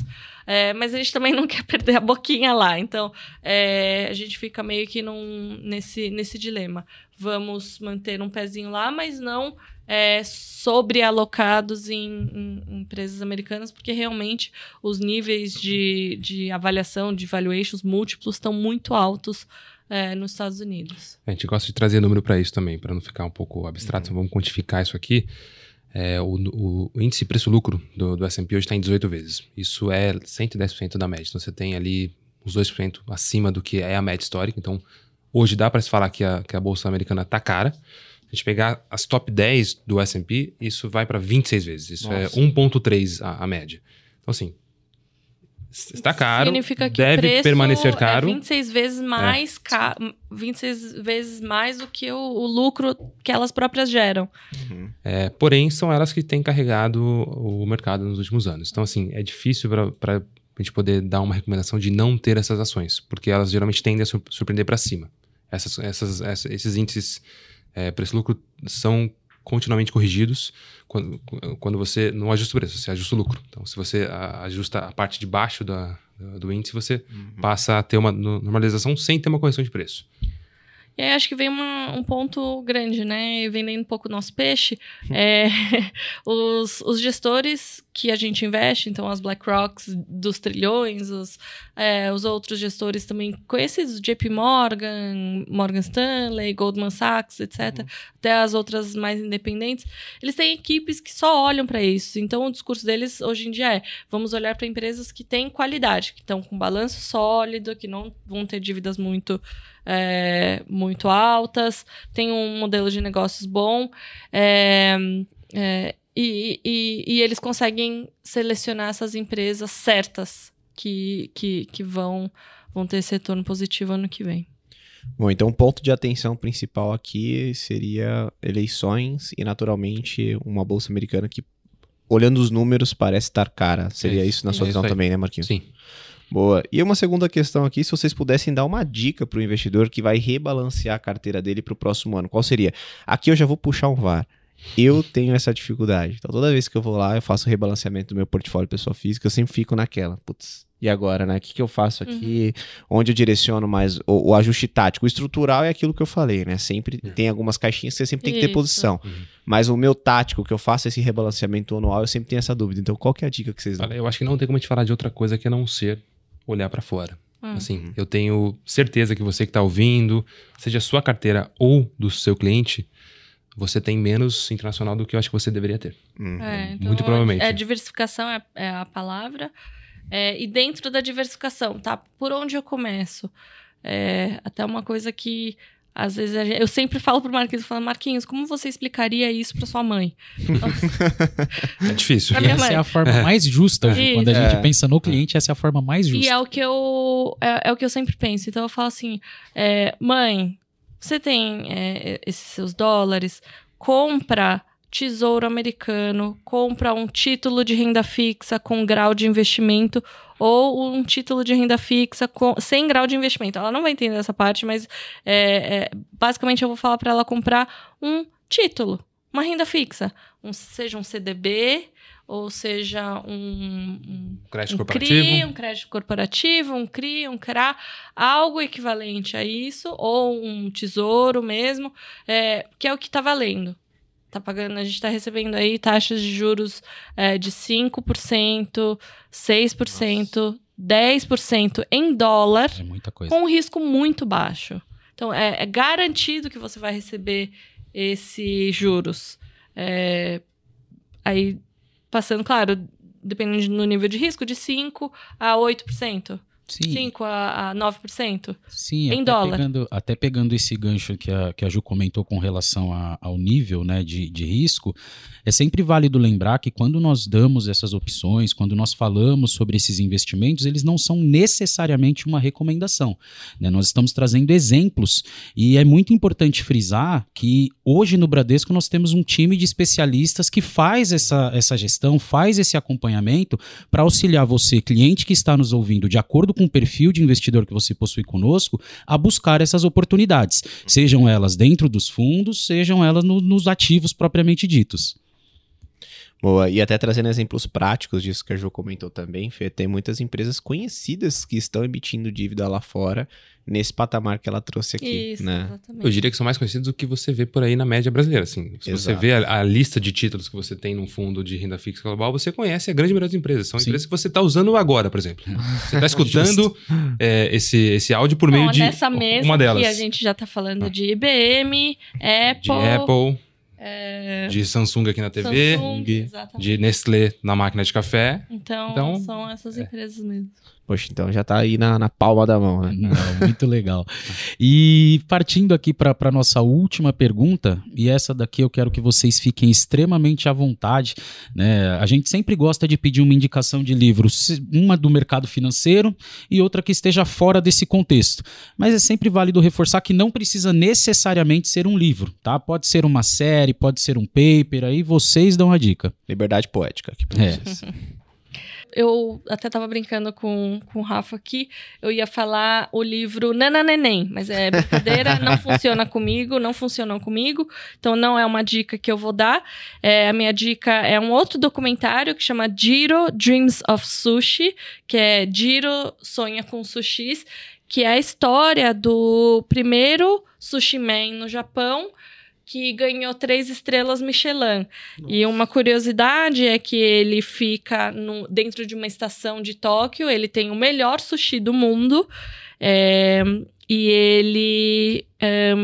É, mas a gente também não [LAUGHS] quer perder a boquinha lá. Então, é, a gente fica meio que num, nesse, nesse dilema. Vamos manter um pezinho lá, mas não é, sobrealocados em, em, em, empresas americanas, porque realmente os níveis de, de avaliação, de valuations múltiplos estão muito altos é, nos Estados Unidos. A gente gosta de trazer número para isso também, para não ficar um pouco abstrato. Uhum. Então vamos quantificar isso aqui. É, o, o, índice preço-lucro do, do S&P hoje está em 18 vezes. Isso é 110% da média. Então você tem ali uns 2% acima do que é a média histórica. Então hoje dá para se falar que a, que a bolsa americana está cara. Se a gente pegar as top 10 do S&P, isso vai para 26 vezes. Isso é Nossa. é 1.3 a, a média. Então assim, está caro, Significa que deve permanecer é caro. É 26 vezes mais é. caro, 26 vezes mais do que o, o lucro que elas próprias geram. Uhum. É, porém, são elas que têm carregado o mercado nos últimos anos. Então, assim, é difícil para a gente poder dar uma recomendação de não ter essas ações, porque elas geralmente tendem a surpreender para cima. Essas, essas, essas, esses índices é, preço-lucro são continuamente corrigidos quando, quando você não ajusta o preço, você ajusta o lucro. Então, se você ajusta a parte de baixo da, do índice, você uhum. passa a ter uma normalização sem ter uma correção de preço. E aí acho que vem uma, um ponto grande, né? Vendendo um pouco o nosso peixe, é, [LAUGHS] os, os gestores que a gente investe, então as BlackRocks dos trilhões, os, é, os outros gestores também conhecidos, JP Morgan, Morgan Stanley, Goldman Sachs, etc., uhum. até as outras mais independentes, eles têm equipes que só olham para isso. Então o discurso deles hoje em dia é: vamos olhar para empresas que têm qualidade, que estão com balanço sólido, que não vão ter dívidas muito é, muito altas, tem um modelo de negócios bom. É, é, e, e, e, eles conseguem selecionar essas empresas certas que, que, que vão, vão ter esse retorno positivo ano que vem. Bom, então o ponto de atenção principal aqui seria eleições e, naturalmente, uma bolsa americana que, olhando os números, parece estar cara. Seria isso, isso na sua visão também, né, Marquinhos? Sim. Boa. E uma segunda questão aqui, se vocês pudessem dar uma dica para o investidor que vai rebalancear a carteira dele para o próximo ano, qual seria? Aqui eu já vou puxar um VAR. Eu tenho essa dificuldade. Então, toda vez que eu vou lá, eu faço o rebalanceamento do meu portfólio pessoa física, eu sempre fico naquela. Putz, e agora, né? O que, que eu faço aqui? Uhum. Onde eu direciono mais o, o, ajuste tático? O estrutural é aquilo que eu falei, né? Sempre uhum. tem algumas caixinhas que você sempre tem que ter posição. Uhum. Mas o meu tático, que eu faço esse rebalanceamento anual, eu sempre tenho essa dúvida. Então, qual que é a dica que vocês dão? Olha, eu acho que não tem como a gente falar de outra coisa que não ser olhar para fora. Hum. Assim, eu tenho certeza que você que está ouvindo, seja a sua carteira ou do seu cliente, você tem menos internacional do que eu acho que você deveria ter. Uhum. É, então, Muito provavelmente. É, diversificação é, é a palavra. É, e dentro da diversificação, tá? Por onde eu começo? É, até uma coisa que às vezes gente, eu sempre falo pro Marquinhos, eu falo, Marquinhos, como você explicaria isso para sua mãe? [LAUGHS] é difícil. essa é a forma é. mais justa, Ju, quando a gente é. pensa no cliente, essa é a forma mais justa. E é o que eu é, é o que eu sempre penso. Então eu falo assim, é, mãe, você tem é, esses seus dólares, compra tesouro americano, compra um título de renda fixa com grau de investimento ou um título de renda fixa com, sem grau de investimento. Ela não vai entender essa parte, mas é, é, basicamente eu vou falar para ela comprar um título, uma renda fixa, um, seja um CDB, ou seja, um, um crédito um corporativo. CRI, um crédito corporativo, um CRI, um CRA, algo equivalente a isso, ou um tesouro mesmo, é, que é o que está valendo. Tá pagando, a gente está recebendo aí taxas de juros é, de 5%, 6%, Nossa. 10% em dólar, é com um risco muito baixo. Então, é, é garantido que você vai receber esses juros. É, aí passando, claro, dependendo do nível de risco, de 5% a 8%. Sim. 5 a, a 9%? Sim, em até dólar. Pegando, até pegando esse gancho que a, que a Ju comentou com relação a, ao nível né, de, de risco, é sempre válido lembrar que quando nós damos essas opções, quando nós falamos sobre esses investimentos, eles não são necessariamente uma recomendação. Né? Nós estamos trazendo exemplos e é muito importante frisar que hoje no Bradesco nós temos um time de especialistas que faz essa, essa gestão, faz esse acompanhamento para auxiliar você, cliente que está nos ouvindo, de acordo com o perfil de investidor que você possui conosco, a buscar essas oportunidades, sejam elas dentro dos fundos, sejam elas no, nos ativos propriamente ditos. Boa, e até trazendo exemplos práticos disso que a Ju comentou também, Fê, tem muitas empresas conhecidas que estão emitindo dívida lá fora nesse patamar que ela trouxe aqui, Isso, né? exatamente. Eu diria que são mais conhecidos do que você vê por aí na média brasileira, assim. Se você Exato. vê a, a lista de títulos que você tem num fundo de renda fixa global, você conhece a grande maioria das empresas. São Sim. empresas que você está usando agora, por exemplo. Você está [LAUGHS] escutando é, esse, esse áudio por meio Bom, de nessa mesa uma delas. a gente já tá falando Ah. de IBM, Apple, De Apple, é, de Samsung aqui na TV, Samsung, de Nestlé na máquina de café. Então, Então, são essas empresas mesmo. Poxa, então já tá aí na, na palma da mão, né? Não, muito legal. E partindo aqui para a nossa última pergunta, e essa daqui eu quero que vocês fiquem extremamente à vontade. Né? A gente sempre gosta de pedir uma indicação de livro, uma do mercado financeiro e outra que esteja fora desse contexto. Mas é sempre válido reforçar que não precisa necessariamente ser um livro, tá? Pode ser uma série, pode ser um paper, aí vocês dão a dica. Liberdade poética aqui pra É. [LAUGHS] Eu até tava brincando com, com o Rafa aqui, eu ia falar o livro Nana Neném, mas é brincadeira, [LAUGHS] não funciona comigo, não funcionou comigo, então não é uma dica que eu vou dar. É, a minha dica é um outro documentário que chama Jiro Dreams of Sushi, que é Jiro Sonha com Sushis, que é a história do primeiro sushi man no Japão, que ganhou três estrelas Michelin. E uma curiosidade é que ele fica no- dentro de uma estação de Tóquio, ele tem o melhor sushi do mundo, é, e ele é,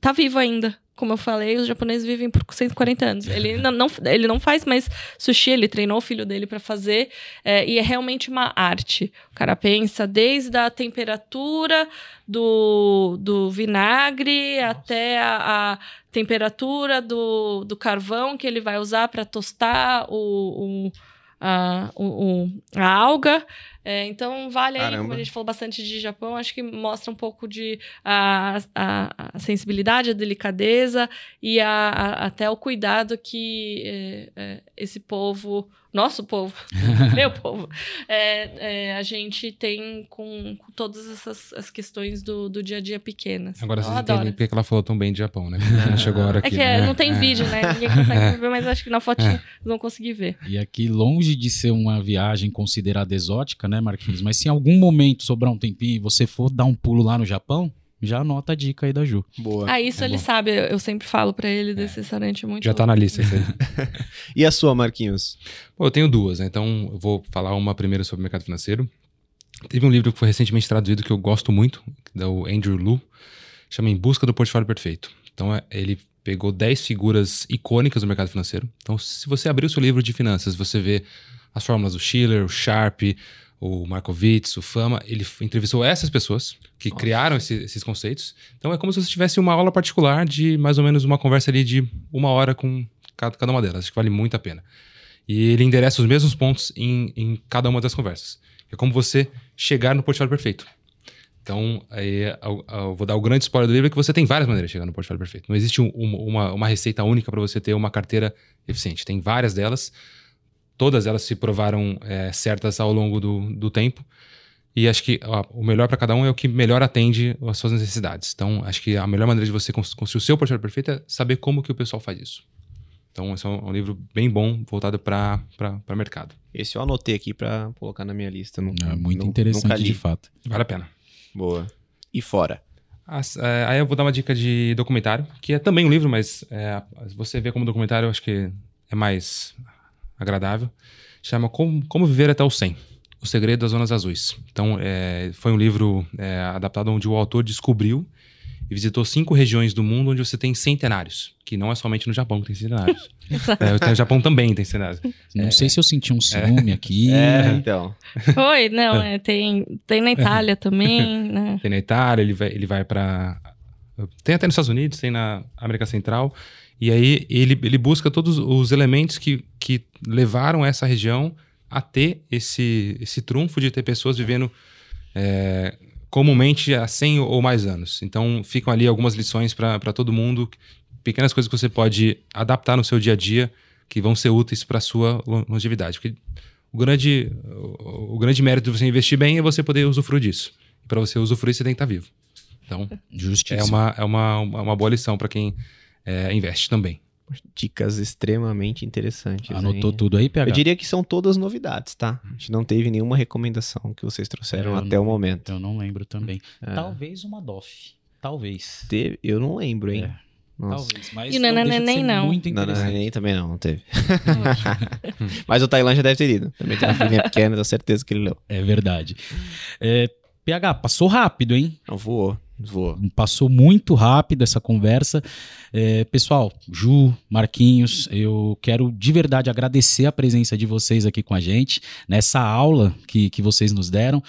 tá vivo ainda. Como eu falei, os japoneses vivem por 140 anos. Ele [LAUGHS] não, não- ele não faz mais sushi, ele treinou o filho dele para fazer, é, e é realmente uma arte. O cara pensa desde a temperatura do, do vinagre até a, a temperatura do, do carvão que ele vai usar para tostar o, o, a, o- a alga. É, então, vale aí, como a gente falou bastante de Japão, acho que mostra um pouco de a, a, a sensibilidade, a delicadeza e a, a- até o cuidado que é, é, esse povo, nosso povo, [LAUGHS] meu povo, é, é, a gente tem com, com todas essas as questões do, do dia a dia pequenas. Agora Eu vocês adoro. entendem porque que ela falou tão bem de Japão, né? [LAUGHS] Chegou a hora aqui. É que é, né? não tem É. vídeo, né? Ninguém consegue ver, mas acho que na fotinha vocês vão conseguir ver. E aqui, longe de ser uma viagem considerada exótica, né, Marquinhos? Mas se em algum momento sobrar um tempinho e você for dar um pulo lá no Japão, já anota a dica aí da Ju. Boa. Ah, isso é ele bom. sabe, eu, sempre falo pra ele desse restaurante muito Já tá bom. na lista isso aí. [LAUGHS] E a sua, Marquinhos? Pô, eu tenho duas, né? Então eu vou falar uma primeiro sobre o mercado financeiro. Teve um livro que foi recentemente traduzido que eu gosto muito, do Andrew Lu, chama Em Busca do Portfólio Perfeito. Então é- ele pegou 10 figuras icônicas do mercado financeiro. Então se você abrir o seu livro de finanças, você vê as fórmulas do Schiller, o Sharp, o Markowitz, o Fama, ele entrevistou essas pessoas que Nossa. criaram esse- esses conceitos. Então é como se você tivesse uma aula particular de mais ou menos uma conversa ali de uma hora com cada, cada uma delas. Acho que vale muito a pena. E ele endereça os mesmos pontos em, em cada uma das conversas. É como você chegar no portfólio perfeito. Então, aí, eu, eu vou dar o grande spoiler do livro que você tem várias maneiras de chegar no portfólio perfeito. Não existe um- uma, uma receita única para você ter uma carteira eficiente. Tem várias delas. Todas elas se provaram é, certas ao longo do, do tempo. E acho que ó, o melhor para cada um é o que melhor atende às suas necessidades. Então, acho que a melhor maneira de você construir o seu portfólio perfeito é saber como que o pessoal faz isso. Então, esse é um, livro bem bom, voltado para mercado. Esse eu anotei aqui para colocar na minha lista. Não, é muito interessante, de fato. Vale a pena. Boa. E fora? As, é, aí eu vou dar uma dica de documentário, que é também um livro, mas é, você vê como documentário, eu acho que é mais agradável. Chama Como, como Viver até o 100. O Segredo das Zonas Azuis. Então, é, foi um livro é, adaptado onde o autor descobriu e visitou cinco regiões do mundo onde você tem centenários, que não é somente no Japão que tem centenários. [LAUGHS] é, no Japão também tem centenários. Não é, sei se eu senti um ciúme [LAUGHS] é, aqui. É, então. [LAUGHS] Foi, não, é, tem, tem na Itália também, né? Tem na Itália, ele vai, ele vai para tem até nos Estados Unidos, tem na América Central. E aí ele, ele busca todos os elementos que, que levaram essa região a ter esse, esse trunfo de ter pessoas vivendo é, comumente há 100 ou mais anos. Então, ficam ali algumas lições para todo mundo, pequenas coisas que você pode adaptar no seu dia a dia que vão ser úteis para a sua longevidade. Porque o grande, o, o, grande mérito de você investir bem é você poder usufruir disso. E para você usufruir, você tem que estar tá vivo. Então, Justíssimo. é uma, é uma, uma boa lição para quem é, investe também. Dicas extremamente interessantes. Anotou hein? tudo aí, PH? Eu diria que são todas novidades, tá? A gente não teve nenhuma recomendação que vocês trouxeram até não, o momento. Eu não lembro também. É. Talvez uma DOF. Talvez. Teve, eu não lembro, hein? É. Talvez, mas e o Nananeném não. Muito Nananeném também não, não teve. [LAUGHS] mas o Tailândia deve ter ido. Também tem uma filhinha pequena, tenho certeza que ele leu. É verdade. É, PH, passou rápido, hein? Não, voou. Voou. Passou muito rápido essa conversa. É, pessoal, Ju, Marquinhos, eu quero de verdade agradecer a presença de vocês aqui com a gente, nessa aula que, que vocês nos deram.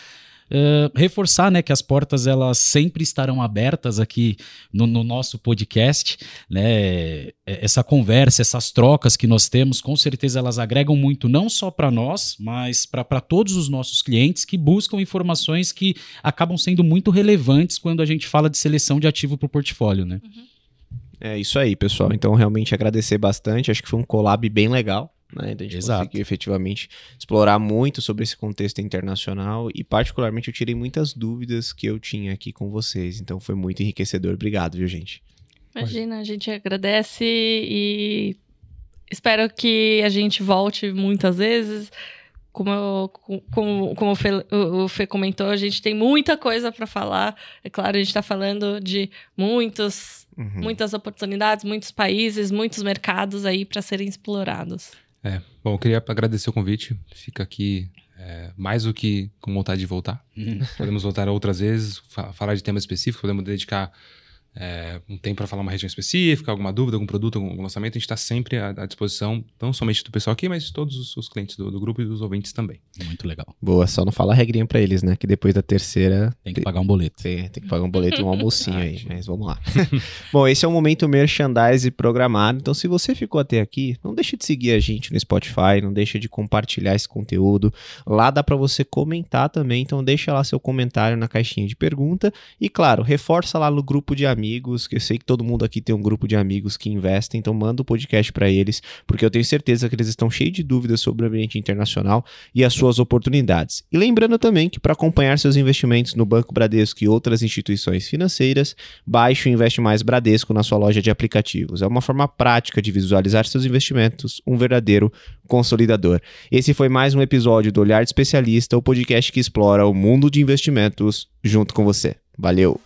Uh, reforçar né, que as portas elas sempre estarão abertas aqui no, no, nosso podcast. Né? Essa conversa, essas trocas que nós temos, com certeza elas agregam muito, não só para nós, mas para todos os nossos clientes que buscam informações que acabam sendo muito relevantes quando a gente fala de seleção de ativo para o portfólio. Né? Uhum. É isso aí, pessoal. Então, realmente agradecer bastante. Acho que foi um collab bem legal né? Então a gente Exato. conseguiu efetivamente explorar muito sobre esse contexto internacional e particularmente eu tirei muitas dúvidas que eu tinha aqui com vocês. Então foi muito enriquecedor. Obrigado, viu, gente? Imagina, a gente agradece e espero que a gente volte muitas vezes. Como, eu, como, como o, Fê, o Fê comentou, a gente tem muita coisa para falar. É claro, a gente está falando de muitos, uhum. muitas oportunidades, muitos países, muitos mercados aí para serem explorados. É, bom, eu queria agradecer o convite. Fica aqui é, mais do que com vontade de voltar. Uhum. Podemos voltar outras vezes, fa falar de temas específicos, podemos dedicar é, um tempo para falar uma região específica, alguma dúvida, algum produto, algum lançamento, a gente está sempre à, à, disposição, não somente do pessoal aqui, mas de todos os, os clientes do, do, grupo e dos ouvintes também. Muito legal. Boa, só não fala a regrinha para eles, né? Que depois da terceira. Tem que pagar um boleto. Tem, tem que pagar um boleto e um almocinho aí, mas vamos lá. [LAUGHS] Bom, esse é o momento merchandise programado, então se você ficou até aqui, não deixe de seguir a gente no Spotify, não deixe de compartilhar esse conteúdo. Lá dá para você comentar também, então deixa lá seu comentário na caixinha de pergunta e, claro, reforça lá no grupo de amigos, que eu sei que todo mundo aqui tem um grupo de amigos que investem, então manda o podcast para eles, porque eu tenho certeza que eles estão cheios de dúvidas sobre o ambiente internacional e as suas oportunidades. E lembrando também que para acompanhar seus investimentos no Banco Bradesco e outras instituições financeiras, baixe o Investe Mais Bradesco na sua loja de aplicativos. É uma forma prática de visualizar seus investimentos, um verdadeiro consolidador. Esse foi mais um episódio do Olhar de Especialista, o podcast que explora o mundo de investimentos junto com você. Valeu!